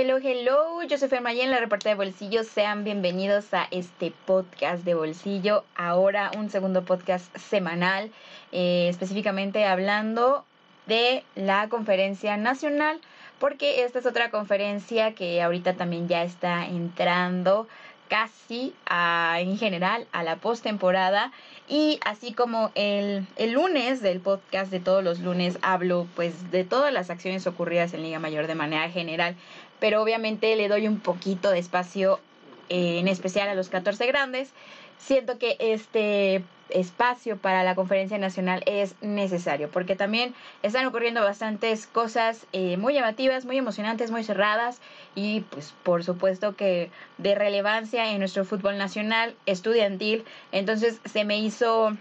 hello, hello. Yo soy en la reportera de Bolsillo. Sean bienvenidos a este podcast de Bolsillo. Ahora un segundo podcast semanal, eh, específicamente hablando de la conferencia nacional, porque esta es otra conferencia que ahorita también ya está entrando casi a, en general a la postemporada y así como el, el, lunes del podcast de todos los lunes hablo pues de todas las acciones ocurridas en Liga Mayor de manera general, pero obviamente le doy un poquito de espacio eh, en especial a los 14 grandes. Siento que este espacio para la conferencia nacional es necesario porque también están ocurriendo bastantes cosas eh, muy llamativas, muy emocionantes, muy cerradas y pues por supuesto que de relevancia en nuestro fútbol nacional estudiantil. Entonces se me hizo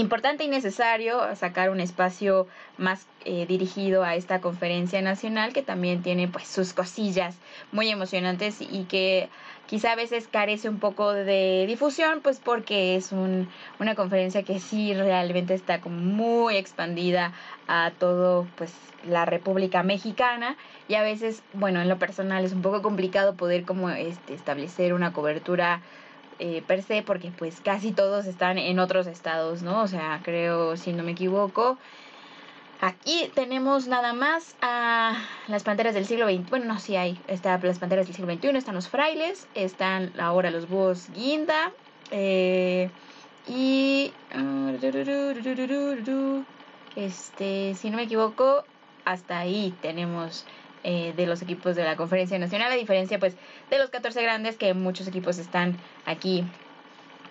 importante y necesario sacar un espacio más eh, dirigido a esta conferencia nacional que también tiene pues sus cosillas muy emocionantes y que quizá a veces carece un poco de difusión pues porque es un, una conferencia que sí realmente está como muy expandida a todo pues la República Mexicana. Y a veces bueno en lo personal es un poco complicado poder como este establecer una cobertura eh, per se, porque pues casi todos están en otros estados, ¿no? O sea, creo, si no me equivoco, Aquí tenemos nada más a las panteras del siglo XX. Bueno, no, sí hay. Está las panteras del siglo XXI, están los frailes, están ahora los búhos guinda. Eh, y. Este, si no me equivoco, hasta ahí tenemos eh, de los equipos de la Conferencia Nacional, a diferencia pues de los 14 grandes que muchos equipos están aquí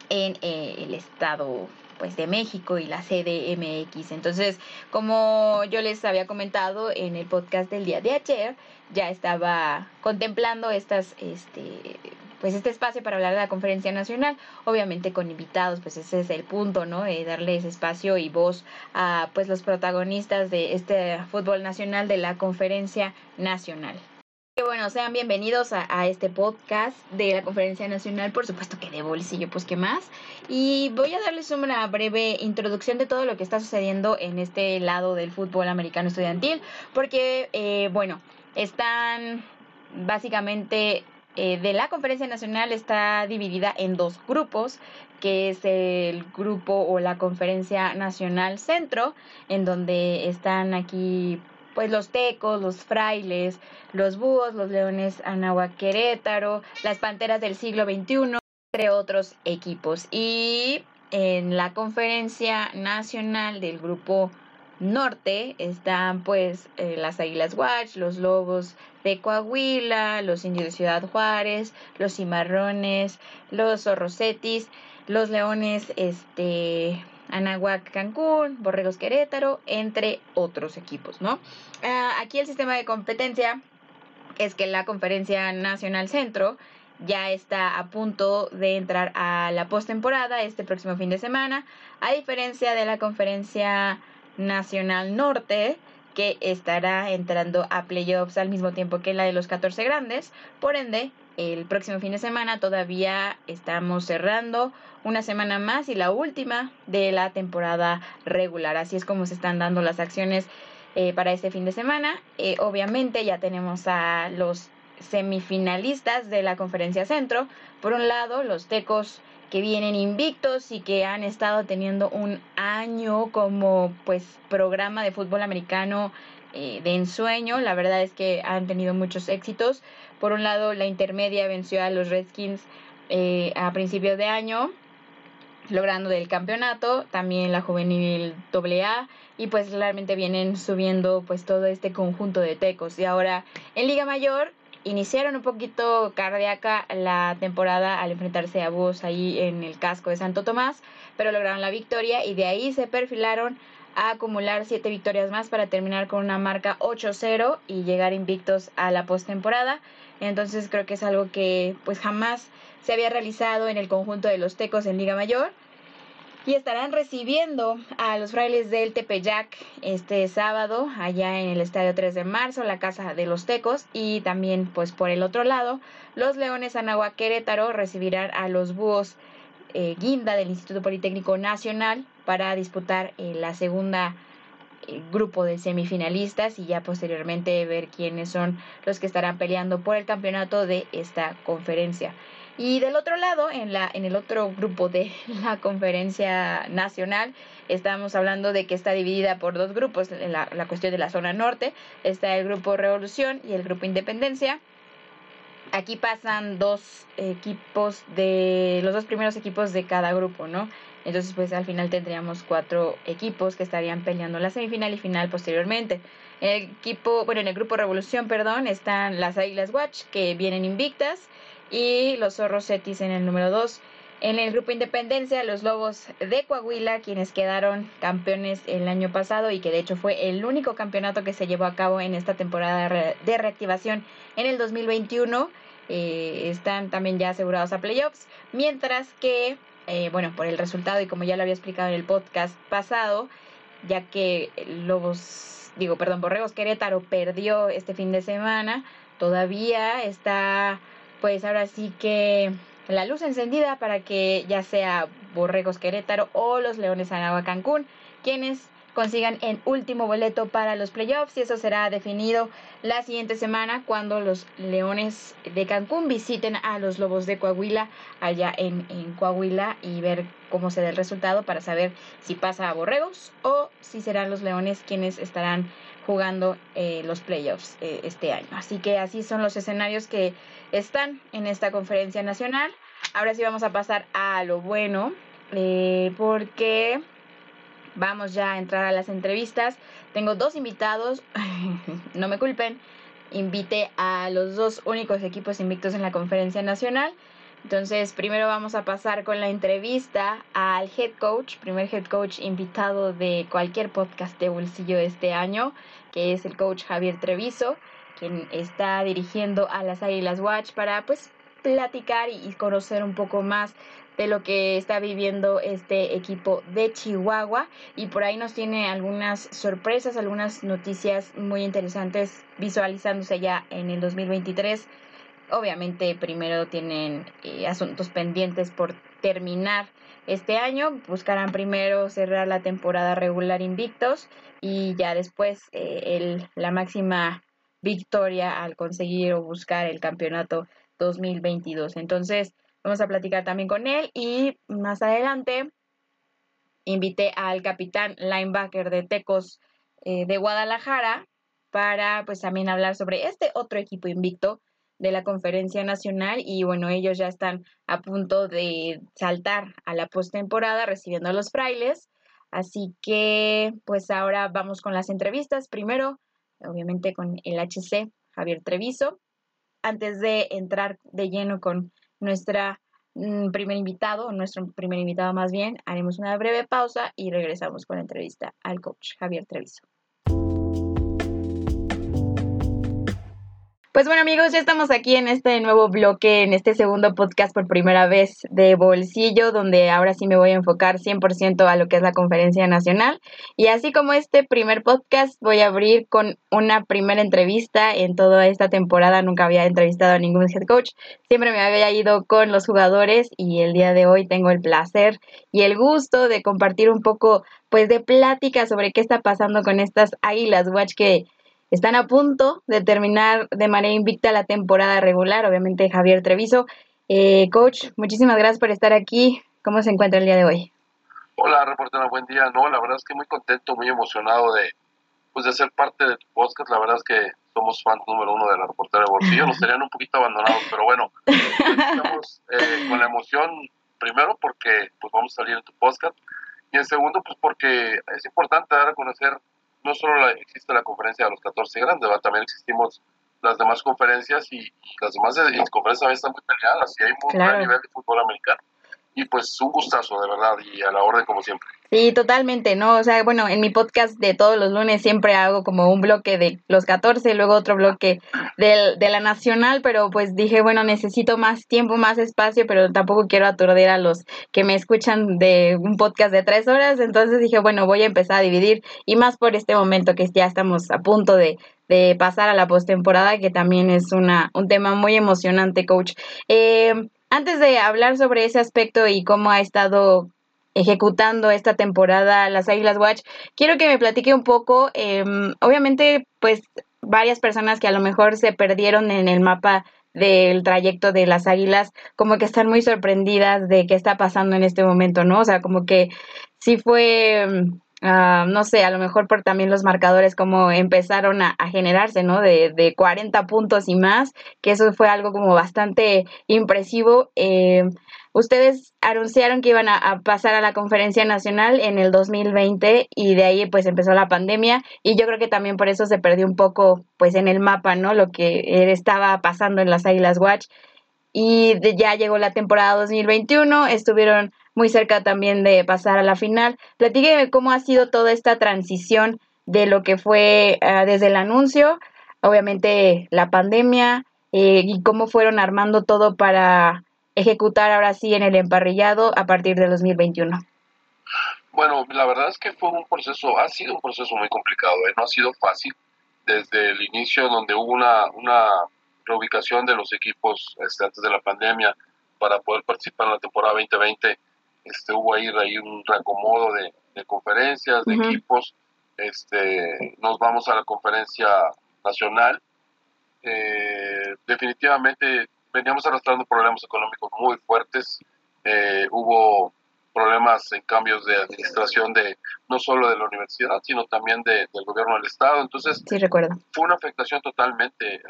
en eh, el estado pues de México y la CDMX. Entonces, como yo les había comentado en el podcast del día de ayer, ya estaba contemplando estas este pues este espacio para hablar de la conferencia nacional, obviamente con invitados, pues ese es el punto, ¿no? De darles espacio y voz a pues los protagonistas de este fútbol nacional de la conferencia nacional. Bueno, sean bienvenidos a, este podcast de la Conferencia Nacional, por supuesto que de bolsillo, pues qué más. Y voy a darles una breve introducción de todo lo que está sucediendo en este lado del fútbol americano estudiantil, porque, eh, bueno, están básicamente eh, de la conferencia nacional está dividida en dos grupos, que es el grupo o la conferencia nacional centro, en donde están aquí pues los tecos, los frailes, los búhos, los leones Anáhuac Querétaro, las panteras del siglo XXI, entre otros equipos. Y en la conferencia nacional del grupo norte están pues eh, las Águilas Watch, los Lobos de Coahuila, los Indios de Ciudad Juárez, los Cimarrones, los Zorrosetis, los Leones este Anahuac Cancún, Borregos Querétaro, entre otros equipos, ¿no? Ah, aquí el sistema de competencia es que la Conferencia Nacional Centro ya está a punto de entrar a la postemporada este próximo fin de semana, a diferencia de la Conferencia Nacional Norte, que estará entrando a playoffs al mismo tiempo que la de los 14 grandes. Por ende, el próximo fin de semana todavía estamos cerrando una semana más y la última de la temporada regular. Así es como se están dando las acciones eh, para este fin de semana. Eh, obviamente ya tenemos a los semifinalistas de la conferencia centro. Por un lado, los tecos que vienen invictos y que han estado teniendo un año como pues programa de fútbol americano eh, de ensueño. La verdad es que han tenido muchos éxitos. Por un lado, la intermedia venció a los Redskins eh, a principios de año, logrando el campeonato. También la juvenil AA. Y pues claramente vienen subiendo pues todo este conjunto de tecos. Y ahora en Liga Mayor iniciaron un poquito cardíaca la temporada al enfrentarse a Búhos ahí en el casco de Santo Tomás, pero lograron la victoria y de ahí se perfilaron a acumular siete victorias más para terminar con una marca 8-0 y llegar invictos a la postemporada. Entonces creo que es algo que pues jamás se había realizado en el conjunto de los Tecos en Liga Mayor. Y estarán recibiendo a los frailes del Tepeyac este sábado allá en el Estadio 3 de Marzo, la Casa de los Tecos. Y también pues por el otro lado los Leones Anagua Querétaro recibirán a los Búhos eh, Guinda del Instituto Politécnico Nacional para disputar eh, la segunda grupo de semifinalistas y ya posteriormente ver quiénes son los que estarán peleando por el campeonato de esta conferencia. Y del otro lado, en, la, en el otro grupo de la conferencia nacional, estamos hablando de que está dividida por dos grupos, la, la cuestión de la zona norte, está el grupo Revolución y el grupo Independencia. Aquí pasan dos equipos de los dos primeros equipos de cada grupo, ¿no? Entonces, pues al final tendríamos cuatro equipos que estarían peleando la semifinal y final posteriormente. En el equipo, bueno, en el grupo Revolución, perdón, están las Águilas Watch que vienen invictas y los Zorros Cetis en el número 2. En el grupo Independencia, los Lobos de Coahuila, quienes quedaron campeones el año pasado y que de hecho fue el único campeonato que se llevó a cabo en esta temporada de reactivación en el 2021, eh, están también ya asegurados a playoffs, mientras que, eh, bueno, por el resultado y como ya lo había explicado en el podcast pasado, ya que Lobos, digo, perdón, Borregos Querétaro perdió este fin de semana, todavía está pues ahora sí que la luz encendida para que ya sea Borregos Querétaro o los Leones Anagua Cancún, quienes consigan el último boleto para los playoffs y eso será definido la siguiente semana cuando los Leones de Cancún visiten a los Lobos de Coahuila allá en, en Coahuila y ver cómo se da el resultado para saber si pasa a Borregos o si serán los Leones quienes estarán jugando eh, los playoffs eh, este año. Así que así son los escenarios que están en esta conferencia nacional. Ahora sí vamos a pasar a lo bueno, eh, porque vamos ya a entrar a las entrevistas. Tengo dos invitados, no me culpen, invité a los dos únicos equipos invictos en la conferencia nacional. Entonces, primero vamos a pasar con la entrevista al head coach, primer head coach invitado de cualquier podcast de bolsillo este año, que es el coach Javier Treviso, quien está dirigiendo a las Águilas Watch para pues platicar y conocer un poco más de lo que está viviendo este equipo de Chihuahua. Y por ahí nos tiene algunas sorpresas, algunas noticias muy interesantes visualizándose ya en el 2023 Obviamente primero tienen eh, asuntos pendientes por terminar este año, buscarán primero cerrar la temporada regular invictos y ya después eh, el, la máxima victoria al conseguir o buscar el campeonato 2022. Entonces vamos a platicar también con él y más adelante invité al capitán linebacker de Tecos eh, de Guadalajara para pues también hablar sobre este otro equipo invicto de la conferencia nacional y bueno, ellos ya están a punto de saltar a la postemporada recibiendo a los frailes. Así que pues ahora vamos con las entrevistas. Primero, obviamente con el HC Javier Treviso. Antes de entrar de lleno con nuestra mm, primer invitado, nuestro primer invitado más bien, haremos una breve pausa y regresamos con la entrevista al coach Javier Treviso. Pues bueno amigos, ya estamos aquí en este nuevo bloque, en este segundo podcast por primera vez de Bolsillo, donde ahora sí me voy a enfocar 100% a lo que es la conferencia nacional. Y así como este primer podcast, voy a abrir con una primera entrevista en toda esta temporada. Nunca había entrevistado a ningún head coach, siempre me había ido con los jugadores y el día de hoy tengo el placer y el gusto de compartir un poco pues de plática sobre qué está pasando con estas águilas watch que están a punto de terminar de manera invicta la temporada regular, obviamente Javier Treviso. Eh, coach, muchísimas gracias por estar aquí. ¿Cómo se encuentra el día de hoy? Hola, reportera, buen día. No, la verdad es que muy contento, muy emocionado de, pues, de ser parte de tu podcast. La verdad es que somos fans número uno de la reportera de bolsillo. Nos tenían un poquito abandonados, pero bueno, estamos eh, con la emoción, primero porque pues vamos a salir en tu podcast y en segundo pues porque es importante dar a conocer no solo existe la conferencia de los 14 grandes, también existimos las demás conferencias y, las demás conferencias también están muy peleadas y hay muy buen nivel de fútbol americano. Y pues un gustazo, de verdad, y a la orden como siempre. Sí, totalmente, ¿no? O sea, bueno, en mi podcast de todos los lunes siempre hago como un bloque de los 14 y luego otro bloque de, de la nacional, pero pues dije, bueno, necesito más tiempo, más espacio, pero tampoco quiero aturdir a los que me escuchan de un podcast de tres horas, entonces dije, bueno, voy a empezar a dividir y más por este momento que ya estamos a punto de, de pasar a la postemporada, que también es una, un tema muy emocionante, coach. Eh, antes de hablar sobre ese aspecto y cómo ha estado ejecutando esta temporada las Águilas Watch. Quiero que me platique un poco, em, obviamente, pues varias personas que a lo mejor se perdieron en el mapa del trayecto de las águilas, como que están muy sorprendidas de qué está pasando en este momento, ¿no? O sea, como que sí fue, uh, no sé, a lo mejor por también los marcadores como empezaron a, a generarse, ¿no? De, de, 40 puntos y más, que eso fue algo como bastante impresivo. Eh, Ustedes anunciaron que iban a, pasar a la conferencia nacional en el 2020 y de ahí pues empezó la pandemia y yo creo que también por eso se perdió un poco pues en el mapa, ¿no? Lo que estaba pasando en las Águilas Watch y ya llegó la temporada 2021, estuvieron muy cerca también de pasar a la final. Platíqueme cómo ha sido toda esta transición de lo que fue uh, desde el anuncio, obviamente la pandemia eh, y cómo fueron armando todo para ejecutar ahora sí en el emparrillado a partir de 2021? Bueno, la verdad es que fue un proceso, ha sido un proceso muy complicado, ¿eh? no ha sido fácil desde el inicio donde hubo una, una reubicación de los equipos este, antes de la pandemia para poder participar en la temporada 2020. Este, hubo ahí, ahí un reacomodo de, de conferencias, de equipos. Este, nos vamos a la conferencia nacional. Eh, definitivamente veníamos arrastrando problemas económicos muy fuertes. Eh, hubo problemas en cambios de administración de no solo de la universidad, sino también de, del gobierno del estado. Entonces, sí, recuerdo. fue una afectación totalmente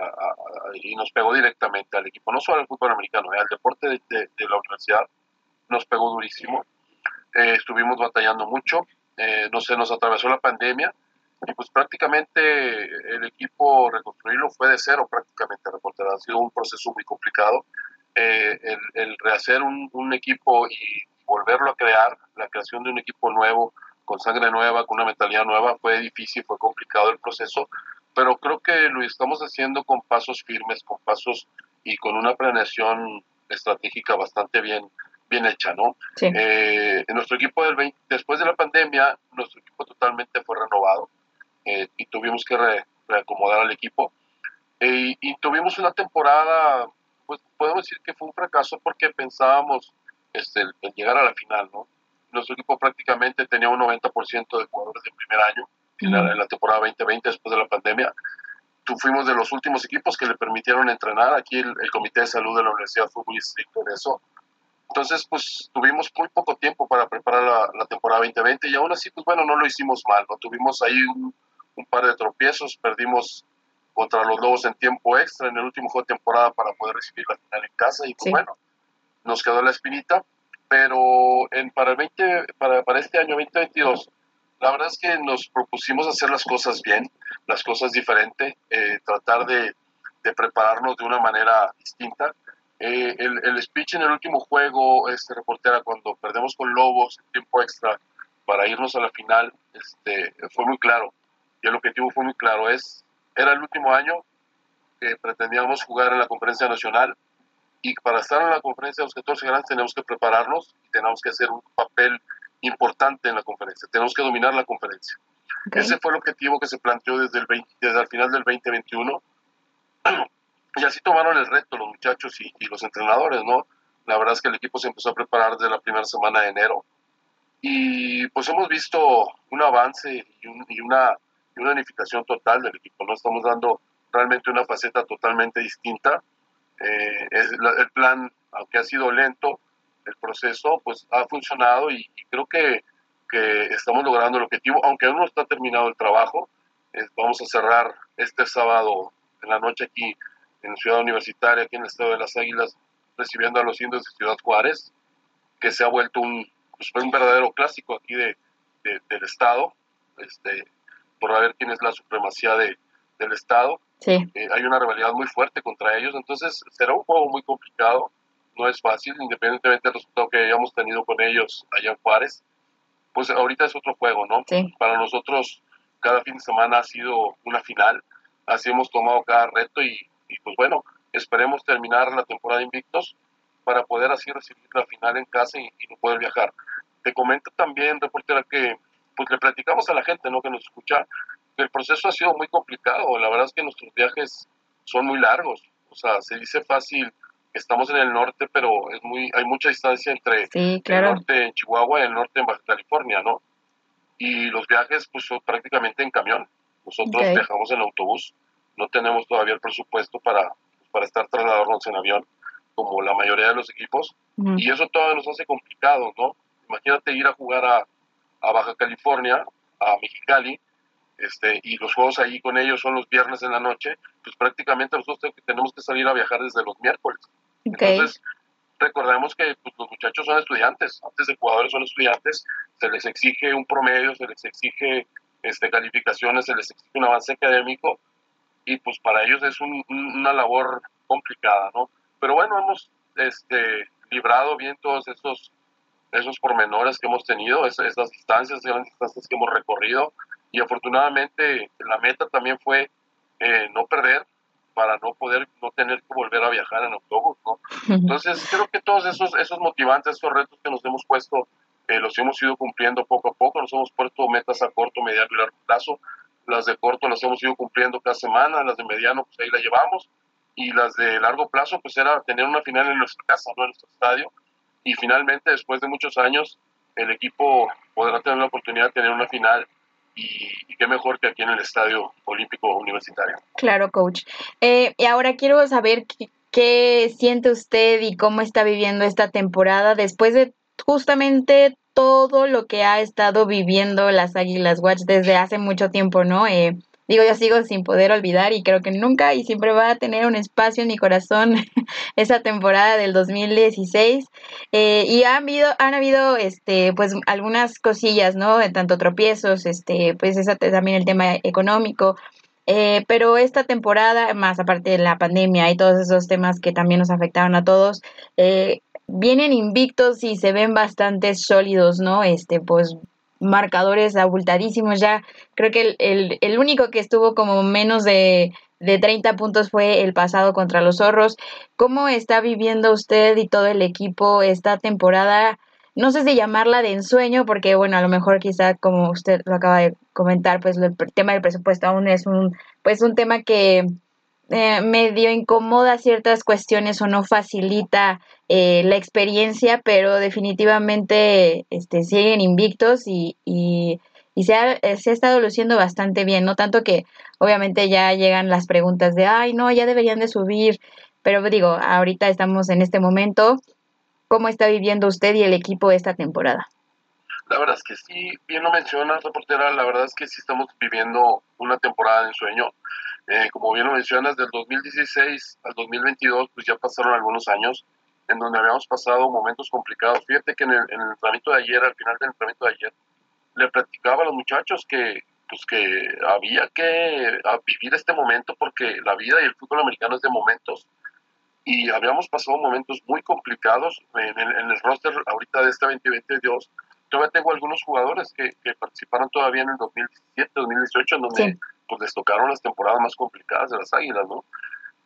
y nos pegó directamente al equipo, no solo al fútbol americano, eh, al deporte de, de, la universidad nos pegó durísimo. Eh, estuvimos batallando mucho, no se nos atravesó la pandemia y pues prácticamente el equipo reconstruirlo fue de cero prácticamente, reportera. Ha sido un proceso muy complicado. Eh, el, el, rehacer un, un, equipo y volverlo a crear, la creación de un equipo nuevo, con sangre nueva, con una mentalidad nueva, fue difícil, fue complicado el proceso, pero creo que lo estamos haciendo con pasos firmes, con pasos y con una planeación estratégica bastante bien, bien hecha, ¿no? Sí. Eh, en nuestro equipo del 20, después de la pandemia, nuestro equipo totalmente fue renovado eh, y tuvimos que re, reacomodar al equipo. Eh, y tuvimos una temporada, pues podemos decir que fue un fracaso porque pensábamos este, en llegar a la final, ¿no? Nuestro equipo prácticamente tenía un 90% de jugadores de primer año en la, en la, temporada 2020 después de la pandemia. Tú fuimos de los últimos equipos que le permitieron entrenar. Aquí el, el Comité de Salud de la Universidad fue muy estricto en eso. Entonces, pues tuvimos muy poco tiempo para preparar la, la, temporada 2020 y aún así, pues bueno, no lo hicimos mal, ¿no? Tuvimos ahí un, un par de tropiezos, perdimos contra los Lobos en tiempo extra en el último juego de temporada para poder recibir la final en casa y pues Sí. bueno, nos quedó la espinita, pero en, para, el 20, para, para este año 2022, la verdad es que nos propusimos hacer las cosas bien, las cosas diferentes, eh, tratar de, de prepararnos de una manera distinta. Eh, el, el speech en el último juego, este reportera, cuando perdemos con Lobos tiempo extra para irnos a la final, este, fue muy claro y el objetivo fue muy claro, es, era el último año que pretendíamos jugar en la conferencia nacional y para estar en la conferencia de los 14 grandes tenemos que prepararnos y tenemos que hacer un papel importante en la conferencia, tenemos que dominar la conferencia. Okay. Ese fue el objetivo que se planteó desde el, 20, desde el final del 2021 y así tomaron el reto los muchachos y, y los entrenadores, ¿no? La verdad es que el equipo se empezó a preparar desde la primera semana de enero y pues hemos visto un avance y, un, y una y una unificación total del equipo. No estamos dando realmente una faceta totalmente distinta. Eh, es la, el plan, aunque ha sido lento, el proceso pues ha funcionado y, y creo que, que, estamos logrando el objetivo, aunque aún no está terminado el trabajo. Eh, vamos a cerrar este sábado en la noche aquí en ciudad universitaria, aquí en el estado de las Águilas, recibiendo a los indios de Ciudad Juárez, que se ha vuelto un, pues, un verdadero clásico aquí de, de, del estado. Este, por ver quién es la supremacía de, del Estado. Sí. Eh, hay una rivalidad muy fuerte contra ellos, entonces será un juego muy complicado, no es fácil, independientemente del resultado que hayamos tenido con ellos allá en Juárez. Pues ahorita es otro juego, ¿no? Sí. Para nosotros cada fin de semana ha sido una final, así hemos tomado cada reto y, y pues bueno, esperemos terminar la temporada invictos para poder así recibir la final en casa y, y no poder viajar. Te comento también, reportera, que pues le platicamos a la gente ¿no? que nos escucha que el proceso ha sido muy complicado. La verdad es que nuestros viajes son muy largos. O sea, se dice fácil estamos en el norte, pero es muy, hay mucha distancia entre Sí, el norte en Chihuahua y el norte en Baja California, ¿no? Y los viajes, pues, son prácticamente en camión. Nosotros Ok. viajamos en autobús, no tenemos todavía el presupuesto para, para estar trasladándonos en avión, como la mayoría de los equipos, Ujú. y eso todavía nos hace complicado, ¿no? Imagínate ir a jugar a, a Baja California, a Mexicali, este, y los juegos ahí con ellos son los viernes en la noche, pues prácticamente nosotros te- tenemos que salir a viajar desde los miércoles. Entonces, recordemos que pues, los muchachos son estudiantes, antes de jugadores son estudiantes, se les exige un promedio, se les exige este, calificaciones, se les exige un avance académico, y pues para ellos es un- un- una labor complicada, ¿no? Pero bueno, hemos este, librado bien todos esos, esos pormenores que hemos tenido, es- esas distancias, esas distancias que hemos recorrido, y afortunadamente la meta también fue eh, no perder para no poder, no tener que volver a viajar en autobús, ¿no? Entonces, creo que todos esos, esos motivantes, esos retos que nos hemos puesto, eh, los hemos ido cumpliendo poco a poco. Nos hemos puesto metas a corto, mediano y largo plazo. Las de corto las hemos ido cumpliendo cada semana, las de mediano, pues ahí la llevamos. Y las de largo plazo, pues era tener una final en nuestra casa, no en nuestro estadio. Y finalmente, después de muchos años, el equipo podrá tener la oportunidad de tener una final. Y, qué mejor que aquí en el Estadio Olímpico Universitario. Claro, coach. Eh, y ahora quiero saber qué, qué siente usted y cómo está viviendo esta temporada después de justamente todo lo que ha estado viviendo las Águilas Watch desde hace mucho tiempo, ¿no? Eh, digo, yo sigo sin poder olvidar y creo que nunca y siempre va a tener un espacio en mi corazón esa temporada del 2016. Eh, y han habido, han habido este, pues algunas cosillas, ¿no? Tanto tropiezos, este, pues también el tema económico. Eh, pero esta temporada, más aparte de la pandemia y todos esos temas que también nos afectaron a todos, eh, vienen invictos y se ven bastante sólidos, ¿no? Este, pues marcadores abultadísimos. Ya creo que el, el, el único que estuvo como menos de, de 30 puntos fue el pasado contra los zorros. ¿Cómo está viviendo usted y todo el equipo esta temporada? No sé si llamarla de ensueño, porque bueno, a lo mejor quizá como usted lo acaba de comentar, pues el tema del presupuesto aún es un, pues un tema que eh, medio incomoda ciertas cuestiones o no facilita eh, la experiencia, pero definitivamente este, siguen invictos y, y, y se, ha, se, ha, estado luciendo bastante bien, no tanto que obviamente ya llegan las preguntas de, ay, no, ya deberían de subir, pero digo, ahorita estamos en este momento, ¿cómo está viviendo usted y el equipo esta temporada? La verdad es que sí, bien lo mencionas, reportera, la verdad es que sí estamos viviendo una temporada de ensueño. Eh, como bien lo mencionas, del 2016 al 2022, pues ya pasaron algunos años en donde habíamos pasado momentos complicados. Fíjate que en el, en el entrenamiento de ayer, al final del entrenamiento de ayer, le platicaba a los muchachos que, pues que había que vivir este momento porque la vida y el fútbol americano es de momentos. Y habíamos pasado momentos muy complicados en el, en el roster ahorita de este 2022. Todavía tengo algunos jugadores que, que participaron todavía en el 2017, 2018, en donde sí. Pues, les tocaron las temporadas más complicadas de las Águilas, ¿no?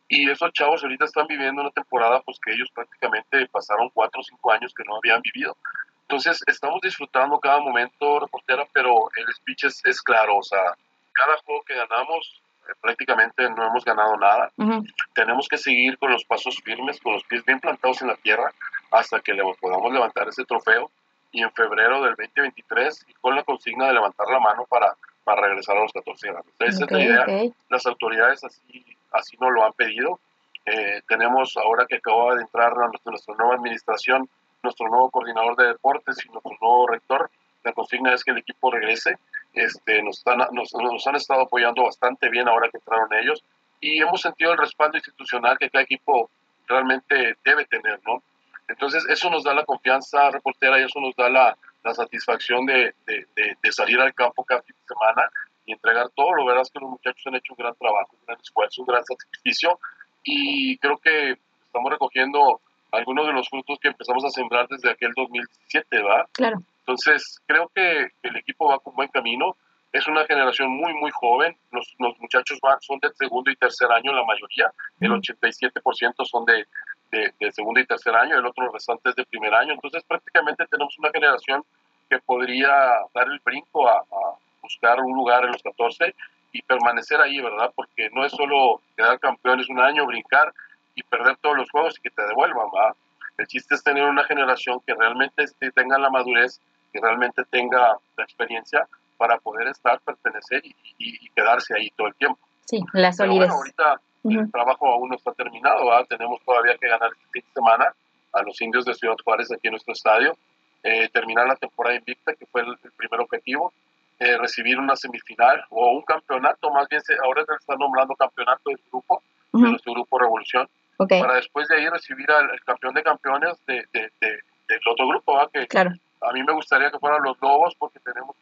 Y esos chavos ahorita están viviendo una temporada pues que ellos prácticamente pasaron cuatro o cinco años que no habían vivido. Entonces estamos disfrutando cada momento, reportera, pero el speech es, es claro, o sea, cada juego que ganamos eh, prácticamente no hemos ganado nada. Uh -huh. Tenemos que seguir con los pasos firmes, con los pies bien plantados en la tierra hasta que le podamos levantar ese trofeo y en febrero del 2023 y con la consigna de levantar la mano para, para regresar a los 14 grandes. Esa okay, es la idea. Okay. Las autoridades así, así nos lo han pedido. Eh, tenemos ahora que acaba de entrar a nuestra, nuestra, nueva administración, nuestro nuevo coordinador de deportes y nuestro nuevo rector. La consigna es que el equipo regrese. Este, nos, están, nos, nos han estado apoyando bastante bien ahora que entraron ellos y hemos sentido el respaldo institucional que cada equipo realmente debe tener, ¿no? Entonces, eso nos da la confianza reportera y eso nos da la, la satisfacción de, de, de, de, salir al campo cada fin de semana y entregar todo. Lo verás que los muchachos han hecho un gran trabajo, un gran esfuerzo, un gran sacrificio y creo que estamos recogiendo algunos de los frutos que empezamos a sembrar desde aquel 2017, ¿verdad? Claro. Entonces, creo que el equipo va con buen camino. Es una generación muy, muy joven. Los, los muchachos van, son de segundo y tercer año, la mayoría. El 87% son de, de, de, segundo y tercer año, el otro restante es de primer año. Entonces, prácticamente tenemos una generación que podría dar el brinco a, a, buscar un lugar en los 14 y permanecer ahí, ¿verdad? Porque no es solo quedar campeones un año, brincar, y perder todos los juegos y que te devuelvan, ¿va? El chiste es tener una generación que realmente este, tenga la madurez, que realmente tenga la experiencia para poder estar, pertenecer y, quedarse ahí todo el tiempo. Sí, la solidez. Pero bueno, ahorita el trabajo aún no está terminado, tenemos todavía que ganar este fin de semana a los indios de Ciudad Juárez aquí en nuestro estadio, eh, terminar la temporada invicta, que fue el, primer objetivo, eh, recibir una semifinal o un campeonato, más bien se, ahora se está nombrando campeonato del grupo, de nuestro grupo Revolución, para después de ahí recibir al campeón de campeones de, de, del otro grupo, ¿va? que claro. a mí me gustaría que fueran los Lobos porque tenemos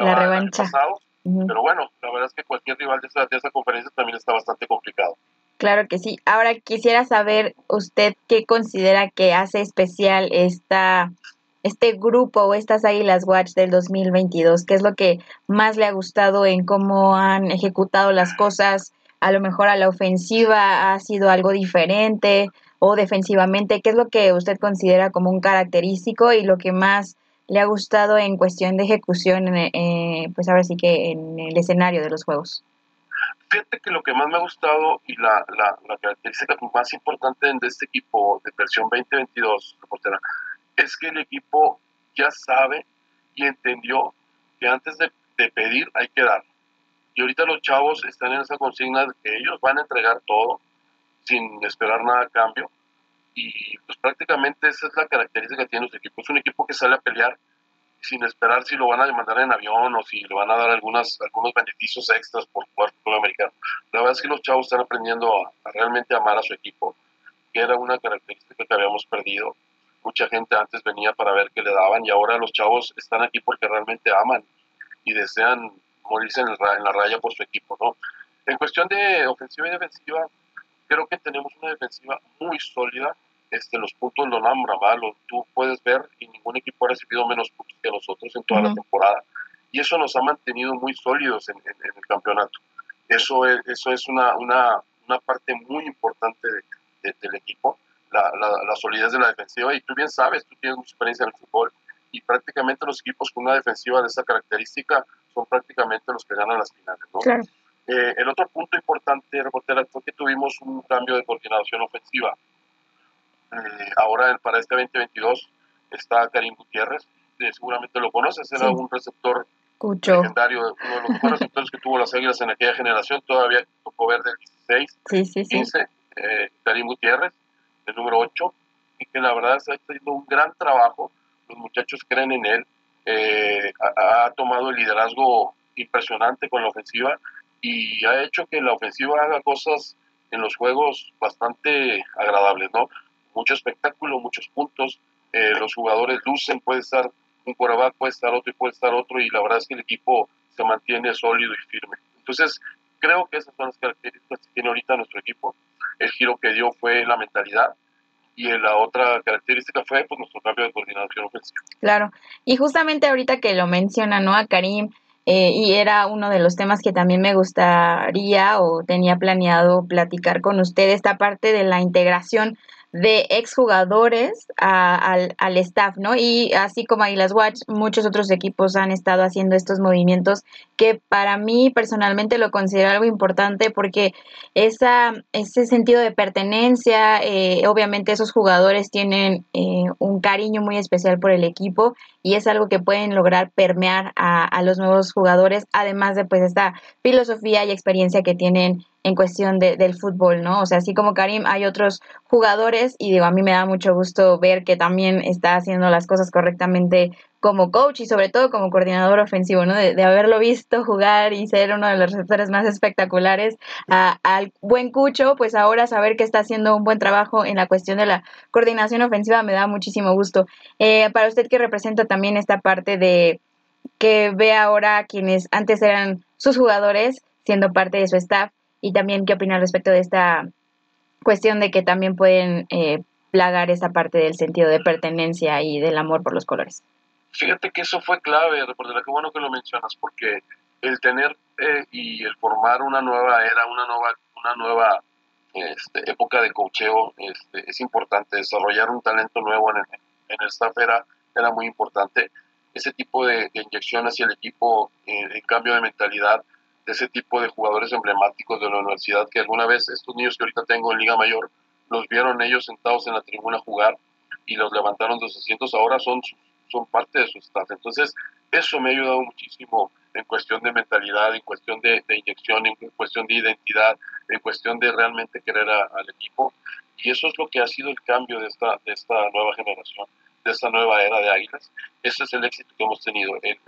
la revancha. Pero bueno, la verdad es que cualquier rival de esa, de esa conferencia también está bastante complicado. Claro que sí. Ahora quisiera saber usted qué considera que hace especial esta, este grupo o estas Águilas Watch del 2022. ¿Qué es lo que más le ha gustado en cómo han ejecutado las cosas? A lo mejor a la ofensiva ha sido algo diferente o defensivamente. ¿Qué es lo que usted considera como un característico y lo que más le ha gustado en cuestión de ejecución, eh, pues ahora sí que en el escenario de los juegos? Fíjate que lo que más me ha gustado y la, la, característica más importante de este equipo de versión 2022, reportera, es que el equipo ya sabe y entendió que antes de, de pedir hay que dar. Y ahorita los chavos están en esa consigna de que ellos van a entregar todo sin esperar nada a cambio y pues prácticamente esa es la característica que tiene nuestro equipo. Es un equipo que sale a pelear sin esperar si lo van a demandar en avión o si le van a dar algunas, algunos beneficios extras por jugar fútbol americano. La verdad es que los chavos están aprendiendo a, realmente amar a su equipo, que era una característica que habíamos perdido. Mucha gente antes venía para ver qué le daban y ahora los chavos están aquí porque realmente aman y desean morirse en, en la raya por su equipo. ¿no? En cuestión de ofensiva y defensiva, creo que tenemos una defensiva muy sólida, este, los puntos lo nombran, tú puedes ver y ningún equipo ha recibido menos puntos que nosotros en toda la temporada. Y eso nos ha mantenido muy sólidos en, el campeonato. Eso es, eso es una, una, una parte muy importante del equipo, la, la, solidez de la defensiva. Y tú bien sabes, tú tienes mucha experiencia en el fútbol y prácticamente los equipos con una defensiva de esa característica son prácticamente los que ganan las finales. ¿no? Eh, el otro punto importante, reportera, fue que tuvimos un cambio de coordinación ofensiva. Eh, ahora para este 2022 está Karim Gutiérrez, seguramente lo conoces, era un receptor legendario, uno de los mejores receptores que tuvo las Águilas en aquella generación, todavía tocó ver del 16, 15, eh, Karim Gutiérrez, el número 8, y que la verdad está haciendo un gran trabajo, los muchachos creen en él, eh, ha, tomado el liderazgo impresionante con la ofensiva y ha hecho que la ofensiva haga cosas en los juegos bastante agradables, ¿no? Mucho espectáculo, muchos puntos, eh, los jugadores lucen, puede estar un quarterback, puede estar otro y puede estar otro, y la verdad es que el equipo se mantiene sólido y firme. Entonces, creo que esas son las características que tiene ahorita nuestro equipo. El giro que dio fue la mentalidad, y la otra característica fue pues, nuestro cambio de coordinación ofensiva. Claro, y justamente ahorita que lo menciona, ¿no? A Karim, eh, y era uno de los temas que también me gustaría o tenía planeado platicar con usted, esta parte de la integración de exjugadores al, al staff, ¿no? Y así como Águilas Watch, muchos otros equipos han estado haciendo estos movimientos que para mí personalmente lo considero algo importante porque esa, ese sentido de pertenencia, eh, obviamente esos jugadores tienen eh, un cariño muy especial por el equipo y es algo que pueden lograr permear a, los nuevos jugadores, además de pues esta filosofía y experiencia que tienen en cuestión de, del fútbol, ¿no? O sea, así como Karim, hay otros jugadores y digo, a mí me da mucho gusto ver que también está haciendo las cosas correctamente como coach y sobre todo como coordinador ofensivo, ¿no? De, haberlo visto jugar y ser uno de los receptores más espectaculares al buen Cucho, pues ahora saber que está haciendo un buen trabajo en la cuestión de la coordinación ofensiva me da muchísimo gusto. Eh, para usted que representa también esta parte de que ve ahora a quienes antes eran sus jugadores siendo parte de su staff, y también qué opina respecto de esta cuestión de que también pueden eh, plagar esa parte del sentido de pertenencia y del amor por los colores. Fíjate que eso fue clave, reportera, qué bueno que lo mencionas, porque el tener eh, y el formar una nueva era, una nueva, una nueva este, época de cocheo este, es importante, desarrollar un talento nuevo en el, en el staff era, muy importante. Ese tipo de, inyección hacia el equipo, eh, en cambio de mentalidad, ese tipo de jugadores emblemáticos de la universidad que alguna vez estos niños que ahorita tengo en Liga Mayor los vieron ellos sentados en la tribuna jugar y los levantaron de sus asientos, ahora son, son parte de su staff. Entonces, eso me ha ayudado muchísimo en cuestión de mentalidad, en cuestión de, inyección, en cuestión de identidad, en cuestión de realmente querer al equipo. Y eso es lo que ha sido el cambio de esta, de esta nueva generación, de esta nueva era de Águilas. Ese es el éxito que hemos tenido, el,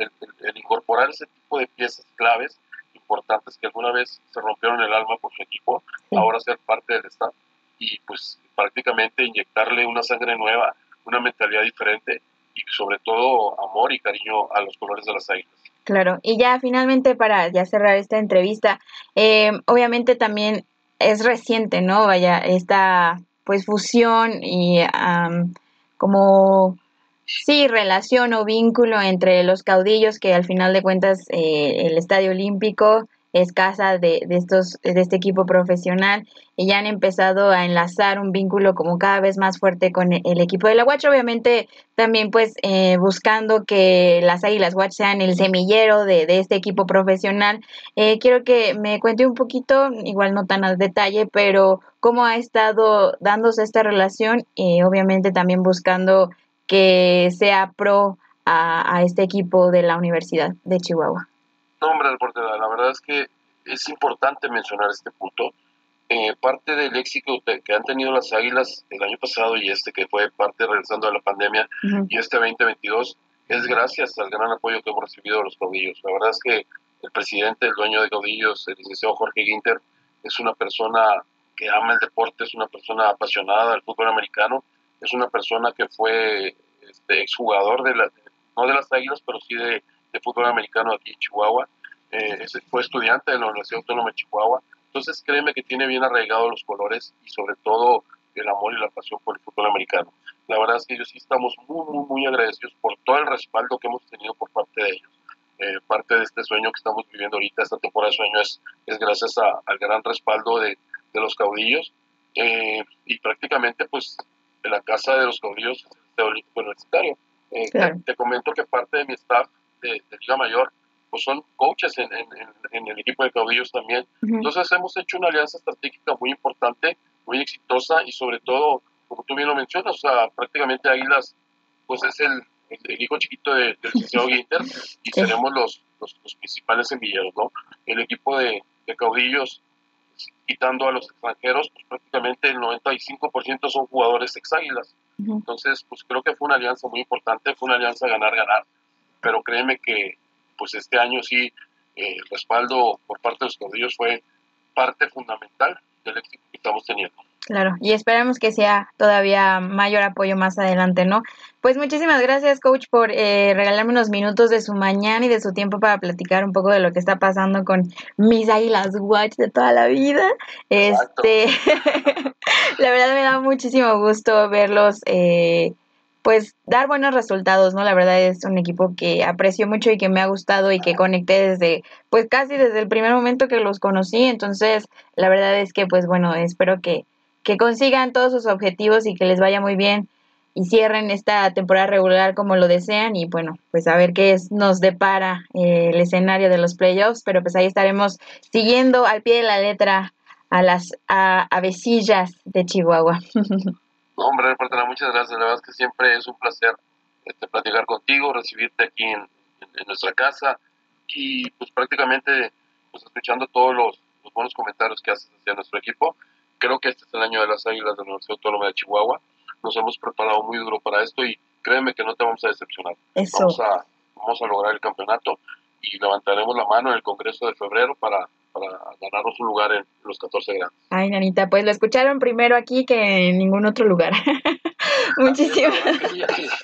el incorporar ese tipo de piezas claves importantes que alguna vez se rompieron el alma por su equipo, ahora ser parte del staff y pues prácticamente inyectarle una sangre nueva, una mentalidad diferente y sobre todo amor y cariño a los colores de las águilas. Claro, y ya finalmente para ya cerrar esta entrevista, eh, obviamente también es reciente, ¿no? Vaya, esta pues fusión y como Sí, relación o vínculo entre los caudillos que al final de cuentas eh, el Estadio Olímpico es casa de, de, estos, de este equipo profesional y ya han empezado a enlazar un vínculo como cada vez más fuerte con el, equipo de la Watch, obviamente también pues eh, buscando que las Águilas Watch sean el semillero de, de este equipo profesional. Eh, quiero que me cuente un poquito, igual no tan al detalle, pero cómo ha estado dándose esta relación y obviamente también buscando que sea pro a, este equipo de la Universidad de Chihuahua. Hombre, la verdad es que es importante mencionar este punto. Eh, parte del éxito que han tenido las Águilas el año pasado y este que fue parte regresando de la pandemia y este 2022 es gracias al gran apoyo que hemos recibido de los caudillos. La verdad es que el presidente, el dueño de caudillos, el licenciado Jorge Ginter, es una persona que ama el deporte, es una persona apasionada del fútbol americano es una persona que fue este, exjugador de la, no de las Águilas, pero sí de, fútbol americano aquí en Chihuahua. Eh, fue estudiante de la Universidad Autónoma de Chihuahua. Entonces créeme que tiene bien arraigados los colores y sobre todo el amor y la pasión por el fútbol americano. La verdad es que ellos sí estamos muy, muy, muy agradecidos por todo el respaldo que hemos tenido por parte de ellos. Eh, parte de este sueño que estamos viviendo ahorita, esta temporada de sueño, es, es gracias al gran respaldo de, de los caudillos. Eh, y prácticamente pues de la Casa de los Caudillos de Olímpico Universitario. Eh, te, comento que parte de mi staff de, Liga Mayor pues son coaches en, en, el equipo de caudillos también. Entonces hemos hecho una alianza estratégica muy importante, muy exitosa y sobre todo, como tú bien lo mencionas, o sea, prácticamente Águilas pues es el, el, hijo chiquito de, del licenciado Ginter y seremos los, los, principales semilleros, ¿no? El equipo de, de caudillos quitando a los extranjeros, pues prácticamente el 95% son jugadores ex-águilas. Entonces, pues creo que fue una alianza muy importante, fue una alianza ganar-ganar, pero créeme que pues este año sí eh, el respaldo por parte de los caudillos fue parte fundamental del éxito que estamos teniendo. Claro, y esperamos que sea todavía mayor apoyo más adelante, ¿no? Pues muchísimas gracias, coach, por eh, regalarme unos minutos de su mañana y de su tiempo para platicar un poco de lo que está pasando con mis águilas watch de toda la vida. Este, la verdad me da muchísimo gusto verlos, eh, pues dar buenos resultados, ¿no? La verdad es un equipo que aprecio mucho y que me ha gustado y que conecté desde, pues casi desde el primer momento que los conocí. Entonces, la verdad es que, pues bueno, espero que que consigan todos sus objetivos y que les vaya muy bien y cierren esta temporada regular como lo desean y bueno, pues a ver qué es, nos depara eh, el escenario de los playoffs, pero pues ahí estaremos siguiendo al pie de la letra a las a, avecillas de Chihuahua. Hombre, muchas gracias, la verdad es que siempre es un placer este, platicar contigo, recibirte aquí en, nuestra casa y pues prácticamente pues escuchando todos los, los buenos comentarios que haces hacia nuestro equipo creo que este es el año de las Águilas de la Universidad Autónoma de Chihuahua. Nos hemos preparado muy duro para esto y créeme que no te vamos a decepcionar. Vamos, a, vamos a lograr el campeonato y levantaremos la mano en el Congreso de febrero para, para ganarnos un lugar en los 14 grandes. Ay, Nanita, pues lo escucharon primero aquí que en ningún otro lugar. Muchísimas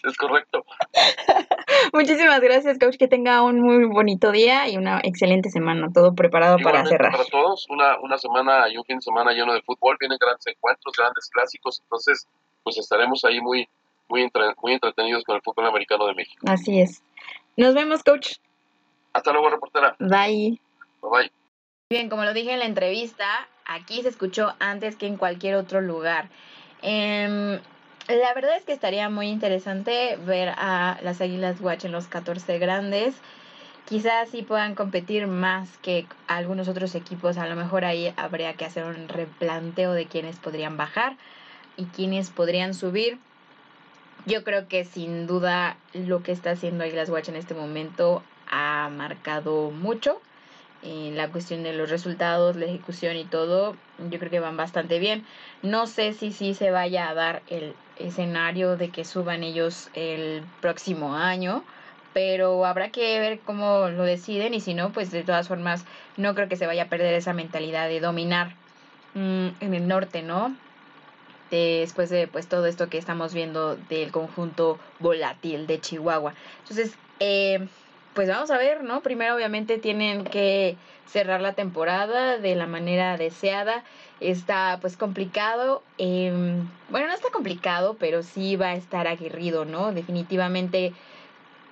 es correcto. Muchísimas gracias, coach. Que tenga un muy bonito día y una excelente semana. Todo preparado para cerrar. Para todos, una, una semana y un fin de semana lleno de fútbol. Vienen grandes encuentros, grandes clásicos. Entonces, pues estaremos ahí muy, muy, muy entretenidos con el fútbol americano de México. Así es. Nos vemos, coach. Hasta luego, reportera. Bye. Bye bye. Bien, como lo dije en la entrevista, aquí se escuchó antes que en cualquier otro lugar. Eh, la verdad es que estaría muy interesante ver a las Águilas Watch en los 14 grandes. quizás sí puedan competir más que algunos otros equipos. A lo mejor ahí habría que hacer un replanteo de quiénes podrían bajar y quiénes podrían subir. Yo creo que sin duda lo que está haciendo Águilas Watch en este momento ha marcado mucho. En la cuestión de los resultados, la ejecución y todo, yo creo que van bastante bien. No sé si sí se vaya a dar el escenario de que suban ellos el próximo año, pero habrá que ver cómo lo deciden y si no, pues de todas formas no creo que se vaya a perder esa mentalidad de dominar mm, en el norte, ¿no? Después de pues todo esto que estamos viendo del conjunto volátil de Chihuahua. Entonces, eh, pues vamos a ver, ¿no? Primero obviamente tienen que cerrar la temporada de la manera deseada. Está pues complicado. Em, bueno, no está complicado, pero sí va a estar aguerrido, ¿no? Definitivamente,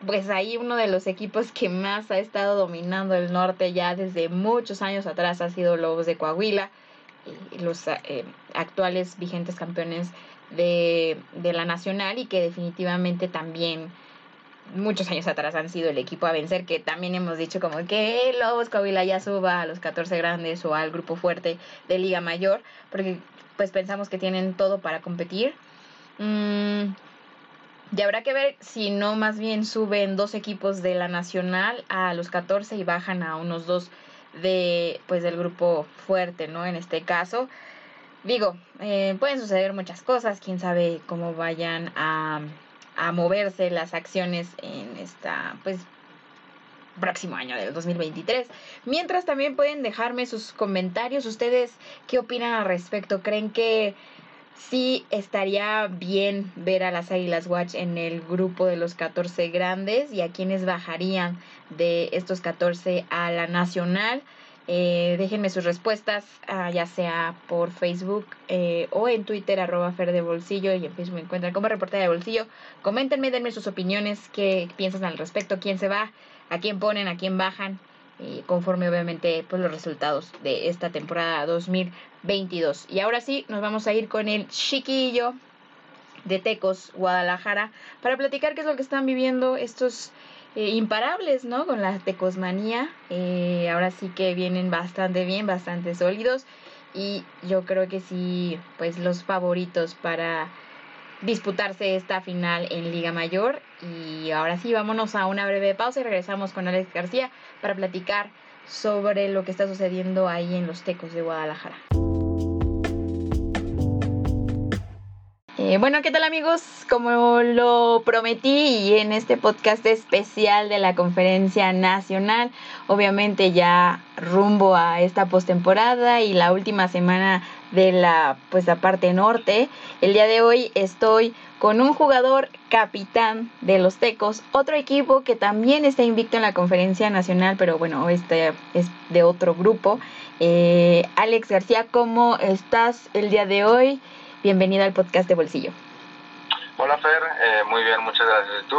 pues ahí uno de los equipos que más ha estado dominando el norte ya desde muchos años atrás ha sido Lobos de Coahuila, los eh, actuales vigentes campeones de, de la nacional y que definitivamente también muchos años atrás han sido el equipo a vencer, que también hemos dicho como que Lobos Coahuila ya suba a los 14 grandes o al grupo fuerte de Liga Mayor, porque pues pensamos que tienen todo para competir. Mm, y habrá que ver si no más bien suben dos equipos de la nacional a los 14 y bajan a unos dos de pues del grupo fuerte, ¿no? En este caso. Digo, eh, pueden suceder muchas cosas, quién sabe cómo vayan a a moverse las acciones en esta, pues, próximo año del 2023. Mientras también pueden dejarme sus comentarios, ustedes qué opinan al respecto, creen que sí estaría bien ver a las Águilas Watch en el grupo de los 14 grandes y a quienes bajarían de estos 14 a la nacional. Eh, déjenme sus respuestas, ah, ya sea por Facebook eh, o en Twitter, arroba Fer de Bolsillo, y en Facebook me encuentran como reportera de Bolsillo. Coméntenme, denme sus opiniones, qué piensan al respecto, quién se va, a quién ponen, a quién bajan, conforme obviamente pues, los resultados de esta temporada 2022. Y ahora sí, nos vamos a ir con el chiquillo de Tecos, Guadalajara, para platicar qué es lo que están viviendo estos eh, imparables, ¿no? Con la tecosmanía. Eh, ahora sí que vienen bastante bien, bastante sólidos. Y yo creo que sí, pues los favoritos para disputarse esta final en Liga Mayor. Y ahora sí, vámonos a una breve pausa y regresamos con Alex García para platicar sobre lo que está sucediendo ahí en los Tecos de Guadalajara. Eh, bueno, ¿qué tal amigos? Como lo prometí y en este podcast especial de la conferencia nacional, obviamente ya rumbo a esta postemporada y la última semana de la pues la parte norte, el día de hoy estoy con un jugador capitán de los Tecos, otro equipo que también está invicto en la conferencia nacional, pero bueno, este es de otro grupo. Eh, Alex García, ¿cómo estás el día de hoy? Bienvenido al podcast de Bolsillo. Hola Fer, eh, muy bien, muchas gracias. ¿Y tú?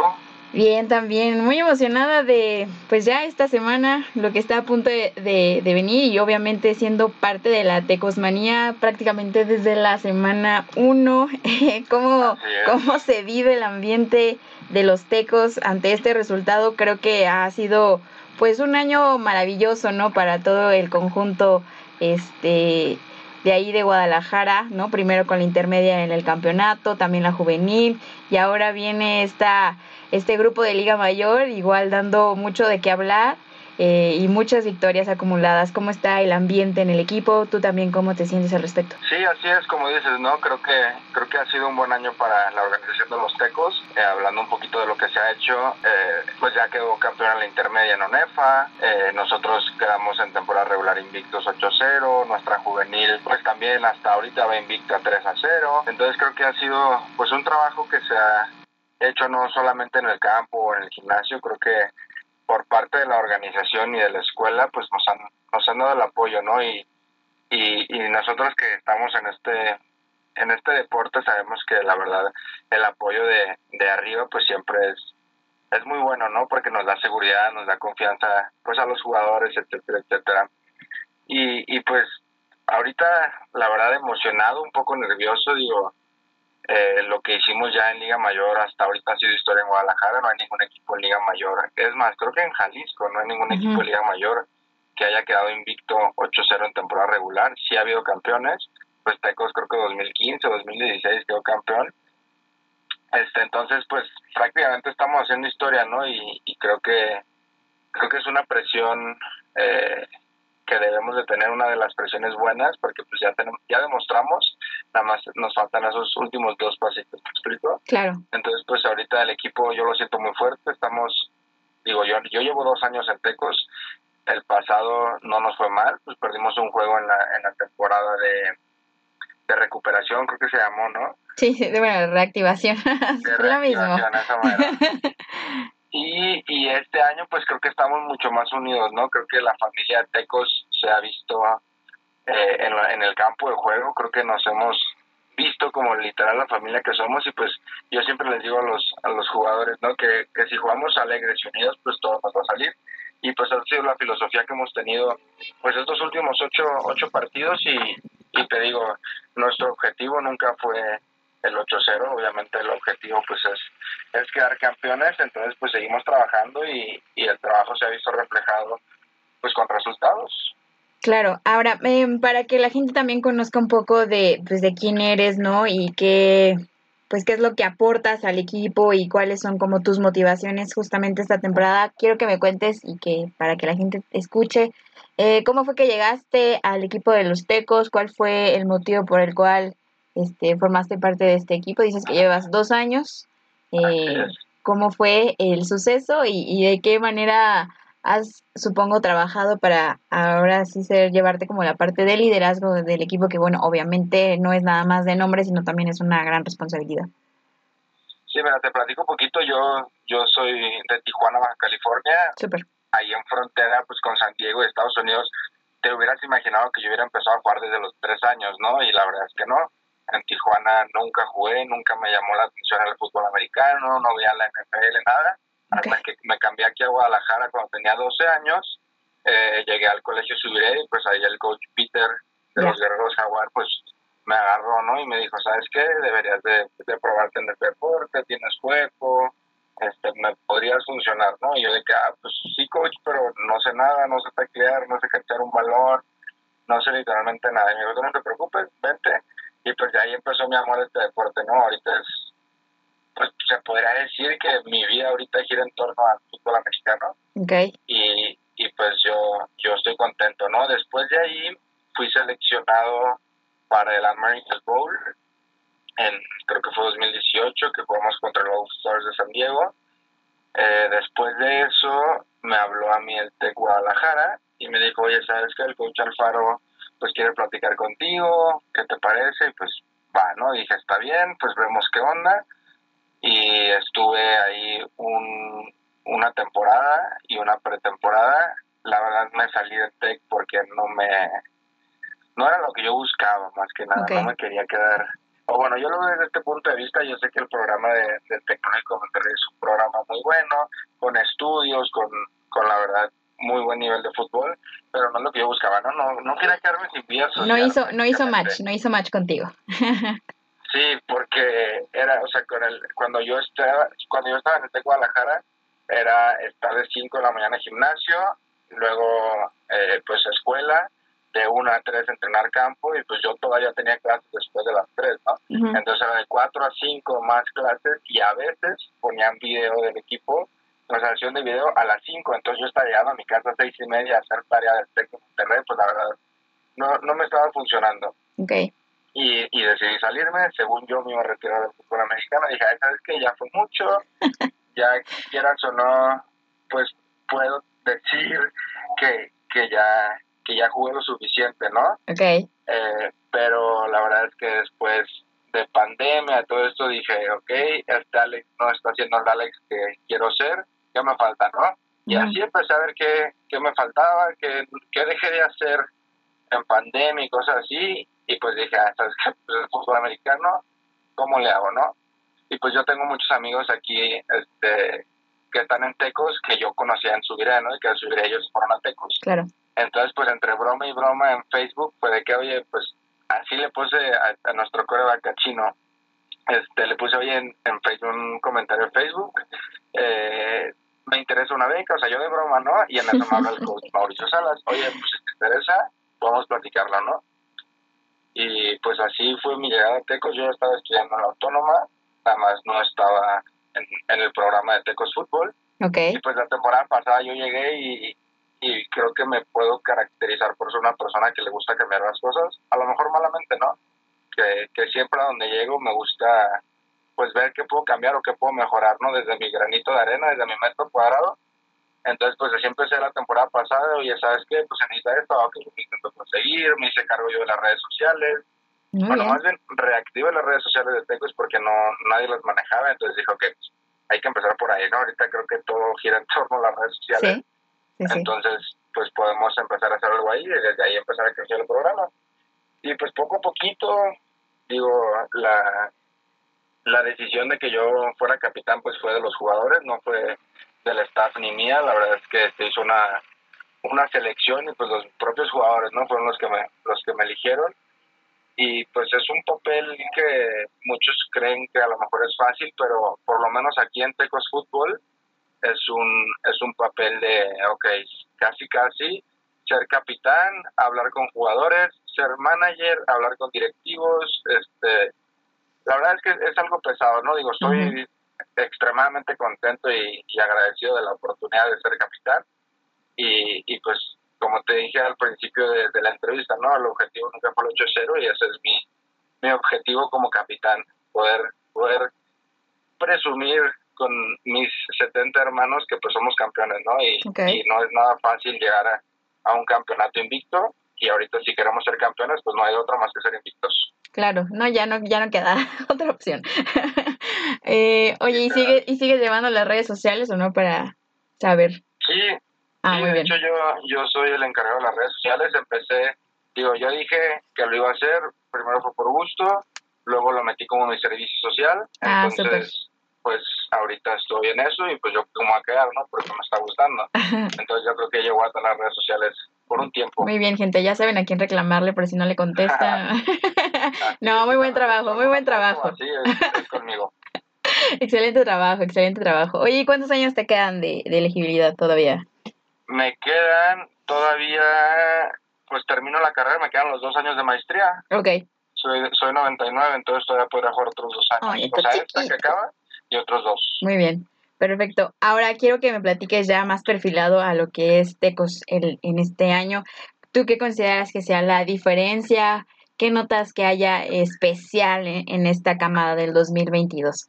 Bien, también muy emocionada de, pues ya esta semana, lo que está a punto de, de, venir y obviamente siendo parte de la Tecosmanía prácticamente desde la semana 1, cómo, cómo se vive el ambiente de los Tecos ante este resultado, creo que ha sido pues un año maravilloso, ¿no? Para todo el conjunto este de ahí de Guadalajara, ¿no? Primero con la intermedia en el campeonato, también la juvenil, y ahora viene esta, este grupo de Liga Mayor, igual dando mucho de qué hablar. Eh, y muchas victorias acumuladas. ¿Cómo está el ambiente en el equipo? ¿Tú también cómo te sientes al respecto? Sí, así es, como dices, ¿no? Creo que creo que ha sido un buen año para la organización de los Tecos. Eh, hablando un poquito de lo que se ha hecho, eh, pues ya quedó campeón en la intermedia en ONEFA. nosotros quedamos en temporada regular invictos 8-0. Nuestra juvenil, pues también hasta ahorita va invicta 3-0. Entonces creo que ha sido pues un trabajo que se ha hecho no solamente en el campo o en el gimnasio, creo que por parte de la organización y de la escuela, pues nos han, nos han dado el apoyo, ¿no? Y, y, y nosotros que estamos en este en este deporte sabemos que la verdad el apoyo de, de arriba pues siempre es es muy bueno, ¿no? Porque nos da seguridad, nos da confianza pues a los jugadores, etcétera, etcétera. Y, y pues ahorita la verdad emocionado, un poco nervioso, digo, Eh, lo que hicimos ya en Liga Mayor hasta ahorita ha sido historia en Guadalajara, no hay ningún equipo en Liga Mayor. Es más, creo que en Jalisco no hay ningún equipo en Liga Mayor que haya quedado invicto 8-0 en temporada regular. Sí ha habido campeones, pues Tecos creo que 2015 o 2016 quedó campeón. Este, entonces, pues prácticamente estamos haciendo historia, ¿no? Y, y creo que creo que es una presión eh, que debemos de tener una de las presiones buenas porque pues ya tenemos, ya demostramos, nada más nos faltan esos últimos dos pasitos, ¿me explico? Claro. Entonces pues ahorita el equipo yo lo siento muy fuerte, estamos, digo yo, yo llevo dos años en Tecos, el pasado no nos fue mal, pues perdimos un juego en la, en la temporada de, de recuperación, creo que se llamó, ¿no? Sí, de bueno, reactivación. De reactivación, esa manera. Y, y este año pues creo que estamos mucho más unidos, ¿no? Creo que la familia de Tecos se ha visto eh, en, en el campo de juego, creo que nos hemos visto como literal la familia que somos y pues yo siempre les digo a los, a los jugadores, ¿no? Que, que si jugamos alegres y unidos pues todo nos va a salir y pues ha sido la filosofía que hemos tenido pues estos últimos ocho, ocho partidos y, y te digo, nuestro objetivo nunca fue el 8-0, obviamente el objetivo pues es, es quedar campeones, entonces pues seguimos trabajando y, y el trabajo se ha visto reflejado pues con resultados. Claro, ahora eh, para que la gente también conozca un poco de pues de quién eres, ¿no? Y qué pues qué es lo que aportas al equipo y cuáles son como tus motivaciones justamente esta temporada. Quiero que me cuentes y que para que la gente escuche eh, cómo fue que llegaste al equipo de los Tecos, cuál fue el motivo por el cual este, formaste parte de este equipo, dices que llevas dos años. Eh, ¿Cómo fue el suceso y, y, de qué manera has, supongo, trabajado para ahora sí ser, llevarte como la parte de liderazgo del equipo, que bueno, obviamente no es nada más de nombre, sino también es una gran responsabilidad? Sí, mira, te platico un poquito. Yo, yo soy de Tijuana, Baja California. Súper. Ahí en frontera, pues con San Diego Estados Unidos, te hubieras imaginado que yo hubiera empezado a jugar desde los tres años, ¿no? Y la verdad es que no en Tijuana nunca jugué, nunca me llamó la atención el fútbol americano, no veía la NFL, nada. Okay. Que me cambié aquí a Guadalajara cuando tenía 12 años, eh, llegué al colegio Subiré y pues ahí el coach Peter de yeah. los Guerreros Jaguar pues me agarró, ¿no? Y me dijo, ¿sabes qué? Deberías de, de probarte en el deporte, tienes cuerpo, este, me podrías funcionar, ¿no? Y yo de que, ah, pues sí, coach, pero no sé nada, no sé taclear, no sé cachar un balón, no sé literalmente nada. Y me dijo, no te preocupes, vente y pues de ahí empezó mi amor a este deporte, ¿no? Ahorita es, pues se podría decir que mi vida ahorita gira en torno al fútbol americano. Okay. Y, y pues yo, yo estoy contento, ¿no? Después de ahí fui seleccionado para el American Bowl, en, creo que fue 2018, que jugamos contra los All Stars de San Diego. Eh, después de eso me habló a mí el TEC Guadalajara y me dijo, oye, ¿sabes que el coach Alfaro pues quiere platicar contigo, ¿qué te parece? Y pues va, ¿no? dije, está bien, pues vemos qué onda. Y estuve ahí un, una temporada y una pretemporada. La verdad me salí del TEC porque no me... No era lo que yo buscaba, más que nada, okay. no me quería quedar... O bueno, yo lo veo desde este punto de vista, yo sé que el programa de, de Tecnológico Monterrey es un programa muy bueno, con estudios, con, con la verdad muy buen nivel de fútbol, pero no es lo que yo buscaba, ¿no? No, no quería quedarme sin social, No hizo, no hizo match, no hizo match contigo. sí, porque era, o sea, con el, cuando yo estaba, cuando yo estaba en el Guadalajara, era estar de 5 de la mañana en gimnasio, luego eh, pues escuela, de 1 a 3 entrenar campo, y pues yo todavía tenía clases después de las 3, ¿no? Uh -huh. Entonces era de 4 a 5 más clases, y a veces ponían video del equipo transmisión de video a las 5, entonces yo estaba llegando a mi casa a 6 y media a hacer tarea del Tec Monterrey, pues la verdad no, no me estaba funcionando. Okay. Y, y decidí salirme, según yo me iba a retirar del fútbol americano, dije, ¿sabes qué? Ya fue mucho, ya quieras o no, pues puedo decir que, que ya que ya jugué lo suficiente, ¿no? Okay. Eh, pero la verdad es que después de pandemia, todo esto, dije, ok, este Alex no está haciendo el Alex que quiero ser, ¿qué me falta, no? Y así empecé a ver qué, qué me faltaba, qué, qué dejé de hacer en pandemia y cosas así, y pues dije, ah, ¿sabes qué? Pues el fútbol americano, ¿cómo le hago, no? Y pues yo tengo muchos amigos aquí este, que están en Tecos que yo conocía en Subiré, ¿no? Y que en Subiré ellos fueron a Tecos. Claro. Entonces, pues entre broma y broma en Facebook, fue de que, oye, pues así le puse a, a nuestro coreback chino, este, le puse hoy en, en Facebook un comentario en Facebook. Eh, me interesa una beca, o sea, yo de broma, ¿no? Y en eso me habla el coach Mauricio Salas. Oye, pues si te interesa, podemos platicarlo, ¿no? Y pues así fue mi llegada a Tecos. Yo estaba estudiando en la Autónoma, nada más no estaba en, en el programa de Tecos Fútbol. Okay. Y pues la temporada pasada yo llegué y, y creo que me puedo caracterizar por ser una persona que le gusta cambiar las cosas. A lo mejor malamente, ¿no? Que, que siempre a donde llego me gusta pues ver qué puedo cambiar o qué puedo mejorar, ¿no? Desde mi granito de arena, desde mi metro cuadrado. Entonces, pues así empecé la temporada pasada, oye, ¿sabes qué? Pues se necesita esto, que lo intento conseguir, me hice cargo yo de las redes sociales. Muy bueno, bien. más bien reactivé las redes sociales de Tecos porque no nadie las manejaba, entonces dije, ok, pues, hay que empezar por ahí, ¿no? Ahorita creo que todo gira en torno a las redes sociales. Sí, sí, sí. Entonces, pues podemos empezar a hacer algo ahí y desde ahí empezar a crecer el programa. Y pues poco a poquito, digo, la, la decisión de que yo fuera capitán pues fue de los jugadores, no fue del staff ni mía, la verdad es que se hizo una, una selección y pues los propios jugadores no fueron los que me, los que me eligieron. Y pues es un papel que muchos creen que a lo mejor es fácil, pero por lo menos aquí en Tecos Fútbol es un, es un papel de, ok, casi casi ser capitán, hablar con jugadores, ser manager, hablar con directivos, este, la verdad es que es algo pesado, ¿no? Digo, estoy extremadamente contento y, y agradecido de la oportunidad de ser capitán y, y pues como te dije al principio de, de la entrevista, ¿no? El objetivo nunca fue el 8-0 y ese es mi, mi objetivo como capitán, poder, poder presumir con mis 70 hermanos que pues somos campeones, ¿no? Y no es nada fácil llegar a, a un campeonato invicto y ahorita si queremos ser campeones pues no hay otra más que ser invictos. Claro, no, ya no, ya no queda otra opción. eh, oye, ¿y sigue, ¿y sigues llevando las redes sociales o no para saber? Sí, Ah, sí, muy de bien. hecho yo, yo soy el encargado de las redes sociales, empecé, digo, yo dije que lo iba a hacer, primero fue por gusto, luego lo metí como mi servicio social, Ah, entonces pues ahorita estoy en eso y pues yo como a quedar, ¿no? Porque me está gustando. Entonces yo creo que llevo hasta las redes sociales por un tiempo. Muy bien, gente, ya saben a quién reclamarle por si no le contesta. no, muy buen trabajo, muy buen trabajo. Así es, es conmigo. Excelente trabajo, excelente trabajo. Oye, ¿y cuántos años te quedan de, de elegibilidad todavía? Me quedan todavía, pues termino la carrera, me quedan los dos años de maestría. Ok, Soy, soy 99, entonces todavía podría jugar otros dos años. Ay, o sea, esta que acaba y otros dos. muy bien. Perfecto. Ahora quiero que me platiques ya más perfilado a lo que es Tecos el, en este año. ¿Tú qué consideras que sea la diferencia? ¿Qué notas que haya especial en, en esta camada del 2022?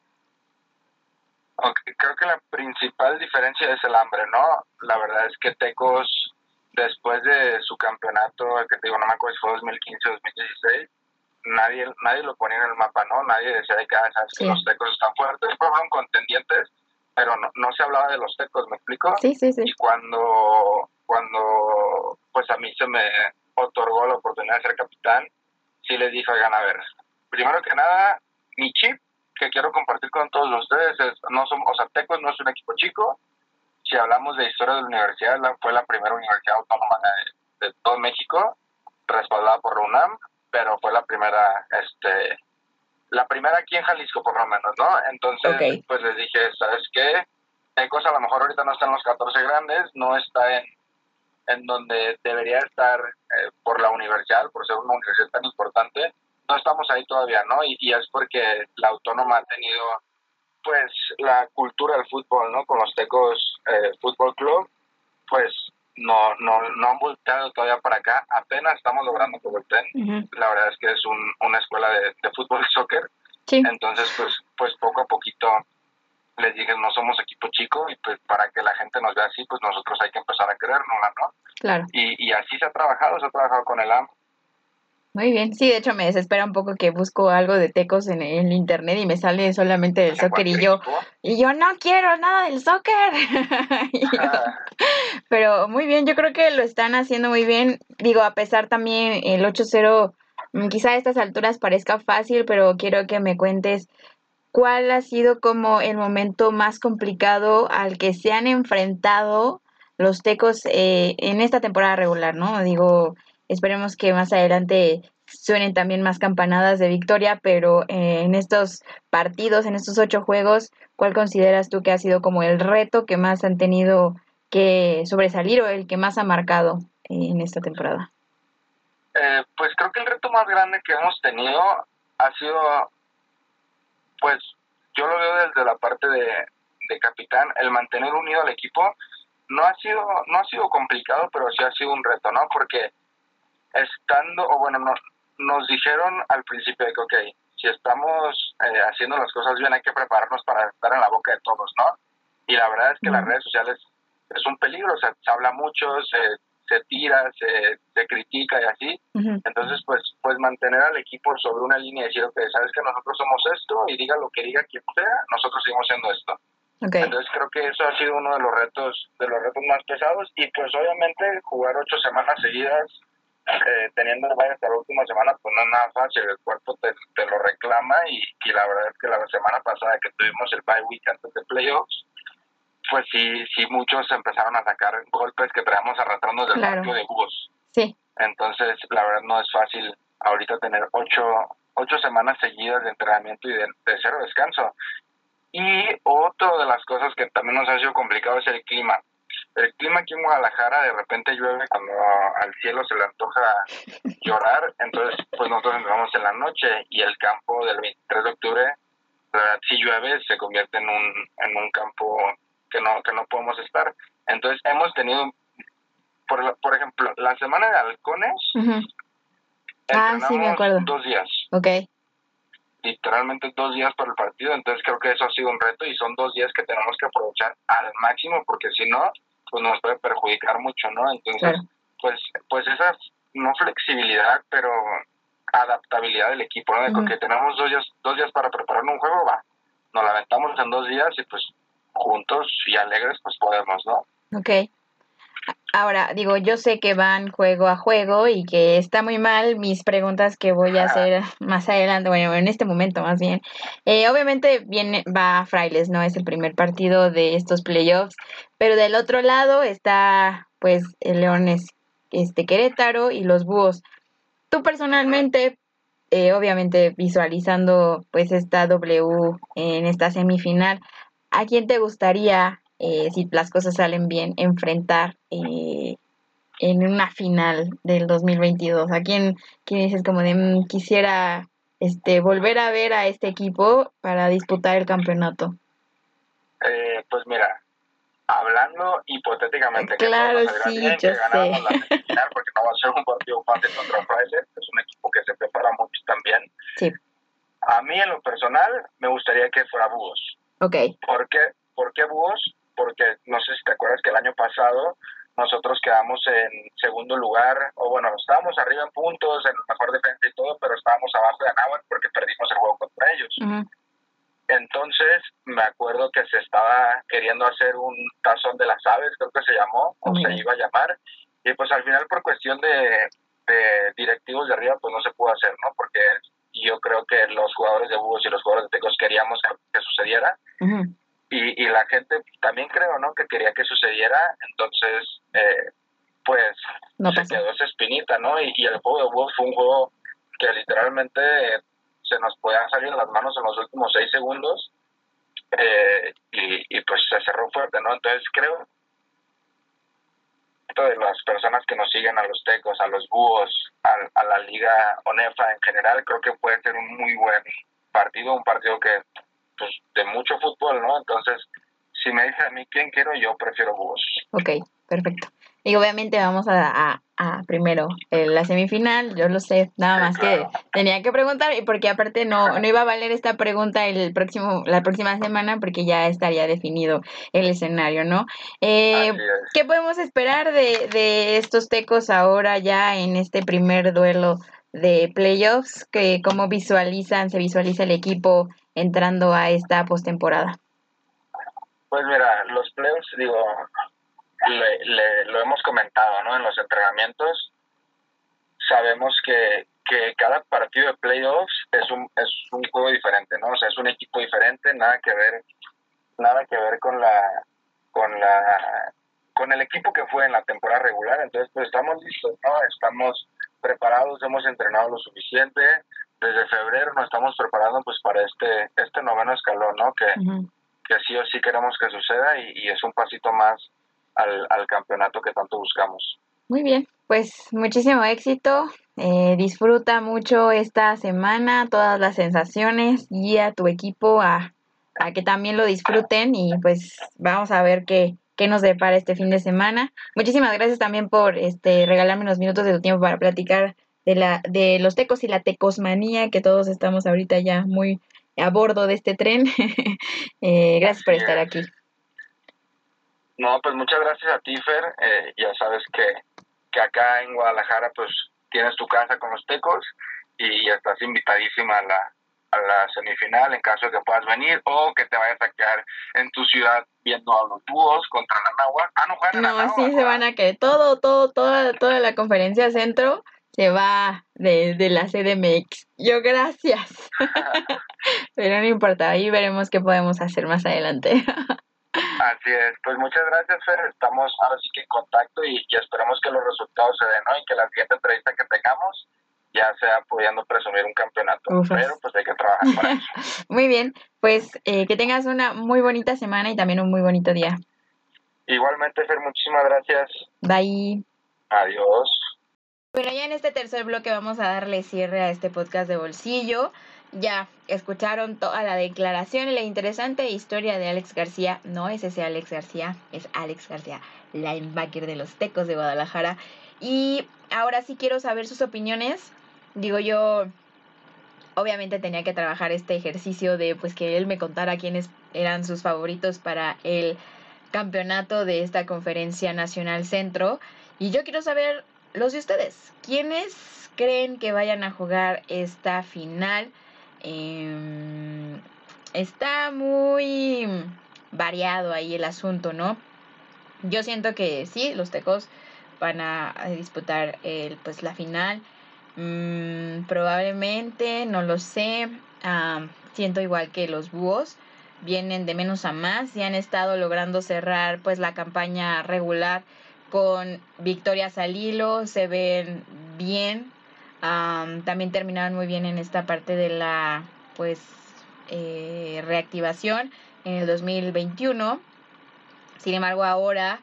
Ok, Creo que la principal diferencia es el hambre, ¿no? La verdad es que Tecos, después de su campeonato, que te digo, no me acuerdo si fue 2015 o 2016, nadie, nadie lo ponía en el mapa, ¿no? Nadie decía de que, ah, sabes que Sí. los Tecos están fuertes, fueron contendientes, pero no, no se hablaba de los Tecos, ¿me explico? Sí, sí, sí. y cuando cuando pues a mí se me otorgó la oportunidad de ser capitán sí les dije oigan a ver primero que nada mi chip que quiero compartir con todos ustedes es no somos o sea Tecos no es un equipo chico. Si hablamos de historia de la universidad la- fue la primera universidad autónoma de, de todo México respaldada por la UNAM pero fue la primera este la primera aquí en Jalisco por lo menos no entonces pues les dije sabes qué Tecos a lo mejor ahorita no está en los 14 grandes, no está en, en donde debería estar eh, por la universidad, por ser una universidad tan importante, no estamos ahí todavía, ¿no? Y, y es porque la autónoma ha tenido, pues, la cultura del fútbol, ¿no? Con los Tecos eh, Fútbol Club, pues, no, no, no han volteado todavía para acá, apenas estamos logrando que volteen. La verdad es que es un, una escuela de, de fútbol y soccer, Sí, entonces, pues, pues poco a poquito les dije, no somos equipo chico y pues para que la gente nos vea así, pues nosotros hay que empezar a creérnosla, ¿no? claro. Y, y así se ha trabajado, se ha trabajado con el AM. Muy bien. Sí, de hecho me desespera un poco que busco algo de Tecos en el internet y me sale solamente del soccer y yo, y yo no quiero nada del soccer. Yo, Pero muy bien, yo creo que lo están haciendo muy bien. Digo, a pesar también el 8-0, mm, quizá a estas alturas parezca fácil, pero quiero que me cuentes cuál ha sido como el momento más complicado al que se han enfrentado los tecos eh, en esta temporada regular, ¿no? Digo, esperemos que más adelante suenen también más campanadas de victoria, pero eh, en estos partidos, en estos ocho juegos, ¿cuál consideras tú que ha sido como el reto que más han tenido que sobresalir o el que más ha marcado en esta temporada? Eh, pues creo que el reto más grande que hemos tenido ha sido, pues yo lo veo desde la parte de, de capitán, el mantener unido al equipo no ha sido no ha sido complicado, pero sí ha sido un reto, ¿no? Porque estando, o bueno, no, nos dijeron al principio de que, ok, si estamos eh, haciendo las cosas bien, hay que prepararnos para estar en la boca de todos, ¿no? Y la verdad es que las redes sociales es un peligro, o sea, se habla mucho, se, se tira, se, se critica y así. Entonces, pues, pues mantener al equipo sobre una línea y decir, ok, sabes que nosotros somos esto y diga lo que diga quien sea, nosotros seguimos siendo esto. Entonces creo que eso ha sido uno de los retos, de los retos más pesados y pues obviamente jugar ocho semanas seguidas eh, teniendo el hasta la última semana, pues no es nada fácil, el cuerpo te, te lo reclama y, y, la verdad es que la semana pasada que tuvimos el bye week antes de playoffs, pues sí, sí muchos empezaron a sacar golpes que traemos arrastrando del claro. de búhos. Sí. Entonces, la verdad no es fácil ahorita tener ocho, ocho semanas seguidas de entrenamiento y de, de cero descanso. Y otra de las cosas que también nos ha sido complicado es el clima. El clima aquí en Guadalajara de repente llueve cuando al cielo se le antoja llorar, entonces pues nosotros entramos en la noche y el campo del 23 de octubre, la verdad si llueve se convierte en un, en un campo que no, que no podemos estar. Entonces hemos tenido, por, por ejemplo, la semana de halcones, ah, sí, me acuerdo. dos días. Ok literalmente dos días para el partido, entonces creo que eso ha sido un reto y son dos días que tenemos que aprovechar al máximo porque si no, pues nos puede perjudicar mucho, ¿no? Entonces, pues, pues esa no flexibilidad, pero adaptabilidad del equipo, ¿no? De porque tenemos dos días, dos días para preparar un juego, va, nos la aventamos en dos días y pues juntos y alegres pues podemos, ¿no? Ok. Ahora, digo, yo sé que van juego a juego y que está muy mal mis preguntas que voy a hacer más adelante, bueno, en este momento más bien. Eh, obviamente viene, va a Frailes, ¿no? Es el primer partido de estos playoffs, pero del otro lado está, pues, el Leones, este, Querétaro y los Búhos. Tú personalmente, eh, obviamente visualizando, pues, esta W en esta semifinal, ¿a quién te gustaría eh, si las cosas salen bien, enfrentar eh, en una final del 2022? ¿A quién, quién dices como de mm, quisiera este volver a ver a este equipo para disputar el campeonato? Eh, pues mira, hablando hipotéticamente claro, que sí, yo sé. final porque no va a ser un partido fácil contra Fraser, es un equipo que se prepara mucho también. Sí. A mí en lo personal me gustaría que fuera Búhos. Ok. ¿Por qué, ¿Por qué Búhos? porque no sé si te acuerdas que el año pasado nosotros quedamos en segundo lugar, o bueno, estábamos arriba en puntos, en mejor defensa y todo, pero estábamos abajo de Anáhuac porque perdimos el juego contra ellos. Entonces, me acuerdo que se estaba queriendo hacer un tazón de las aves, creo que se llamó, o se iba a llamar, y pues al final por cuestión de, directivos de arriba, pues no se pudo hacer, ¿no? Porque yo creo que los jugadores de Búhos y los jugadores de Tecos queríamos que, sucediera y, y la gente también creo, ¿no? Que quería que sucediera, entonces, eh, pues, se quedó esa espinita, ¿no? Y, el juego de Wolf fue un juego que literalmente se nos podían salir las manos en los últimos seis segundos eh, y, y pues se cerró fuerte, ¿no? Entonces creo de las personas que nos siguen a los tecos, a los búhos, a, a, la liga ONEFA en general, creo que puede ser un muy buen partido, un partido que pues, de mucho fútbol, ¿no? Entonces, si me dice a mí quién quiero, yo prefiero Búhos. Ok, perfecto. Y obviamente vamos a, a, primero eh, la semifinal, yo lo sé, nada más que tenía que preguntar, y porque aparte no, no iba a valer esta pregunta el próximo, la próxima semana, porque ya estaría definido el escenario, ¿no? Eh, ¿Qué podemos esperar de, de estos tecos ahora ya en este primer duelo de playoffs? Que, ¿Cómo visualizan, se visualiza el equipo entrando a esta postemporada? Pues mira, los playoffs, digo, le, lo hemos comentado, ¿no? En los entrenamientos, sabemos que, que cada partido de playoffs es un, es un juego diferente, ¿no? O sea, es un equipo diferente, nada que ver, nada que ver con la, con la, con el equipo que fue en la temporada regular. Entonces, pues estamos listos, ¿no? Estamos preparados, hemos entrenado lo suficiente. Desde febrero nos estamos preparando pues para este este noveno escalón, ¿no? Que, que sí o sí queremos que suceda y, es un pasito más al, al campeonato que tanto buscamos. Muy bien, pues muchísimo éxito. Eh, disfruta mucho esta semana, todas las sensaciones, guía a tu equipo a, a que también lo disfruten y pues vamos a ver qué, qué nos depara este fin de semana. Muchísimas gracias también por este regalarme unos minutos de tu tiempo para platicar de la de los tecos y la tecosmanía que todos estamos ahorita ya muy a bordo de este tren. Eh, gracias por estar aquí. No, pues muchas gracias a ti, Fer. Eh, ya sabes que, que acá en Guadalajara pues tienes tu casa con los tecos y estás invitadísima a la, a la semifinal en caso de que puedas venir o que te vayas a quedar en tu ciudad viendo a los búhos contra la Nahua. Ah, no No, sí se van a quedar. Todo, todo, toda, toda la conferencia centro se va de, de la CDMX. Yo gracias. Pero no importa, ahí veremos qué podemos hacer más adelante. Así es, pues muchas gracias Fer, estamos ahora sí que en contacto y, y esperamos que los resultados se den, ¿no? Y que la siguiente entrevista que tengamos ya sea pudiendo presumir un campeonato. Pero pues hay que trabajar para eso. muy bien, pues eh, que tengas una muy bonita semana y también un muy bonito día. Igualmente, Fer, muchísimas gracias. Bye. Adiós. Bueno, ya en este tercer bloque vamos a darle cierre a este podcast de bolsillo. Ya escucharon toda la declaración y la interesante historia de Alex García. No es ese Alex García, es Alex García, linebacker de los Tecos de Guadalajara. Y ahora sí quiero saber sus opiniones digo yo, obviamente tenía que trabajar este ejercicio de pues que él me contara quiénes eran sus favoritos para el campeonato de esta conferencia nacional centro. Y yo quiero saber los de ustedes. ¿Quiénes creen que vayan a jugar esta final? Em, está muy variado ahí el asunto, ¿no? Yo siento que sí, los tecos van a, disputar el, pues la final. Mm, probablemente, no lo sé. siento igual que los búhos. Vienen de menos a más y han estado logrando cerrar pues la campaña regular con victorias al hilo. Se ven bien. También terminaron muy bien en esta parte de la pues eh, reactivación en el 2021. Sin embargo, ahora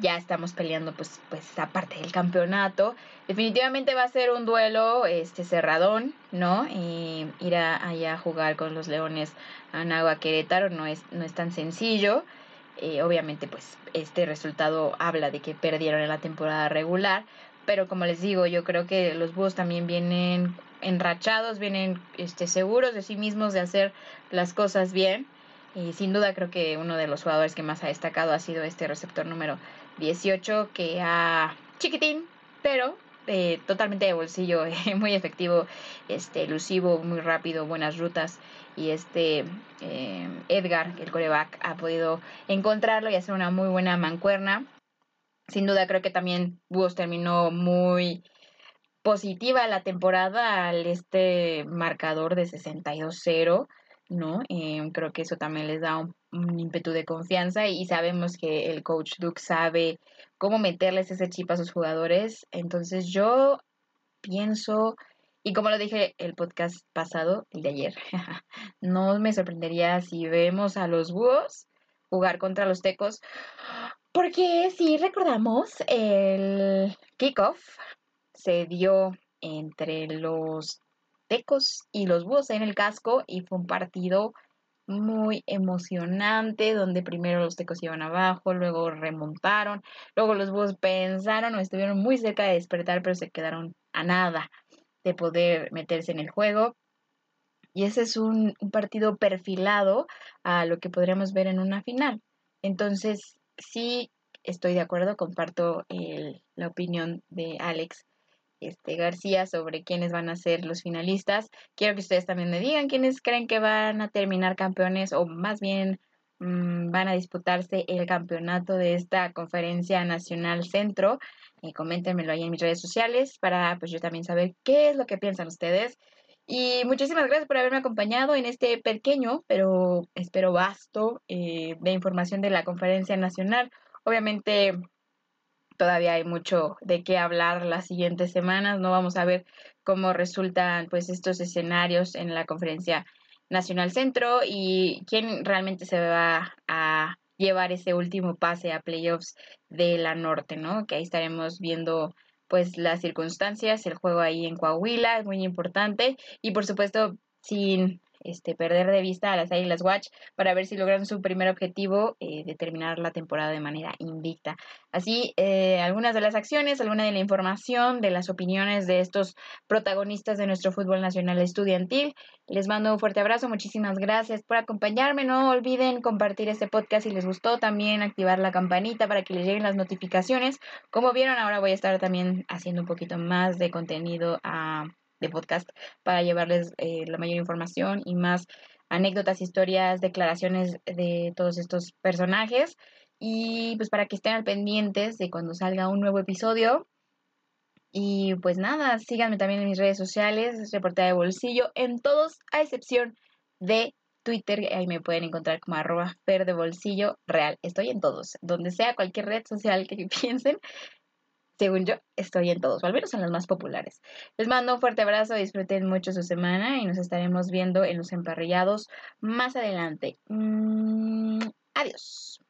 ya estamos peleando pues, pues esta parte del campeonato. Definitivamente va a ser un duelo este cerradón, ¿no? Ir a, allá a jugar con los Leones a Nagua Querétaro no es, no es tan sencillo. Eh, obviamente pues este resultado habla de que perdieron en la temporada regular, pero como les digo, yo creo que los Búhos también vienen enrachados, vienen este, seguros de sí mismos de hacer las cosas bien. Y sin duda creo que uno de los jugadores que más ha destacado ha sido este receptor número 18 que ha chiquitín, pero eh, totalmente de bolsillo, muy efectivo, este, elusivo, muy rápido, buenas rutas. Y este eh, Edgar, el coreback, ha podido encontrarlo y hacer una muy buena mancuerna. Sin duda creo que también Búhos terminó muy positiva la temporada al este marcador de 62-0. ¿no? Eh, creo que eso también les da un, ímpetu de confianza y sabemos que el coach Duke sabe cómo meterles ese chip a sus jugadores. Entonces yo pienso, y como lo dije el podcast pasado, el de ayer, no me sorprendería si vemos a los búhos jugar contra los tecos, porque si recordamos, el kickoff se dio entre los Tecos y los Búhos en el casco y fue un partido muy emocionante donde primero los Tecos iban abajo, luego remontaron, luego los Búhos pensaron o estuvieron muy cerca de despertar pero se quedaron a nada de poder meterse en el juego. Y ese es un, partido perfilado a lo que podríamos ver en una final. Entonces, sí estoy de acuerdo, comparto la opinión de Alex este, García sobre quiénes van a ser los finalistas. Quiero que ustedes también me digan quiénes creen que van a terminar campeones o más bien mm, van a disputarse el campeonato de esta conferencia nacional centro. Eh, coméntenmelo ahí en mis redes sociales para pues yo también saber qué es lo que piensan ustedes. Y muchísimas gracias por haberme acompañado en este pequeño, pero espero vasto, eh, de información de la conferencia nacional. Obviamente todavía hay mucho de qué hablar las siguientes semanas, no vamos a ver cómo resultan pues estos escenarios en la conferencia Nacional Centro y quién realmente se va a llevar ese último pase a playoffs de la Norte, ¿no? Que ahí estaremos viendo pues las circunstancias, el juego ahí en Coahuila es muy importante y por supuesto sin este, perder de vista a las Águilas Watch para ver si logran su primer objetivo eh, de terminar la temporada de manera invicta. Así, eh, algunas de las acciones, alguna de la información, de las opiniones de estos protagonistas de nuestro fútbol nacional estudiantil. Les mando un fuerte abrazo, muchísimas gracias por acompañarme. No olviden compartir este podcast si les gustó, también activar la campanita para que les lleguen las notificaciones. Como vieron, ahora voy a estar también haciendo un poquito más de contenido a de podcast para llevarles eh, la mayor información y más anécdotas, historias, declaraciones de todos estos personajes y pues para que estén al pendientes de cuando salga un nuevo episodio. Y pues nada, síganme también en mis redes sociales, reportera de bolsillo, en todos a excepción de Twitter, ahí me pueden encontrar como arroba fer de bolsillo real. Estoy en todos, donde sea cualquier red social que piensen, según yo, estoy en todos, o al menos en los más populares. Les mando un fuerte abrazo, disfruten mucho su semana y nos estaremos viendo en los emparrillados más adelante. Mm, adiós.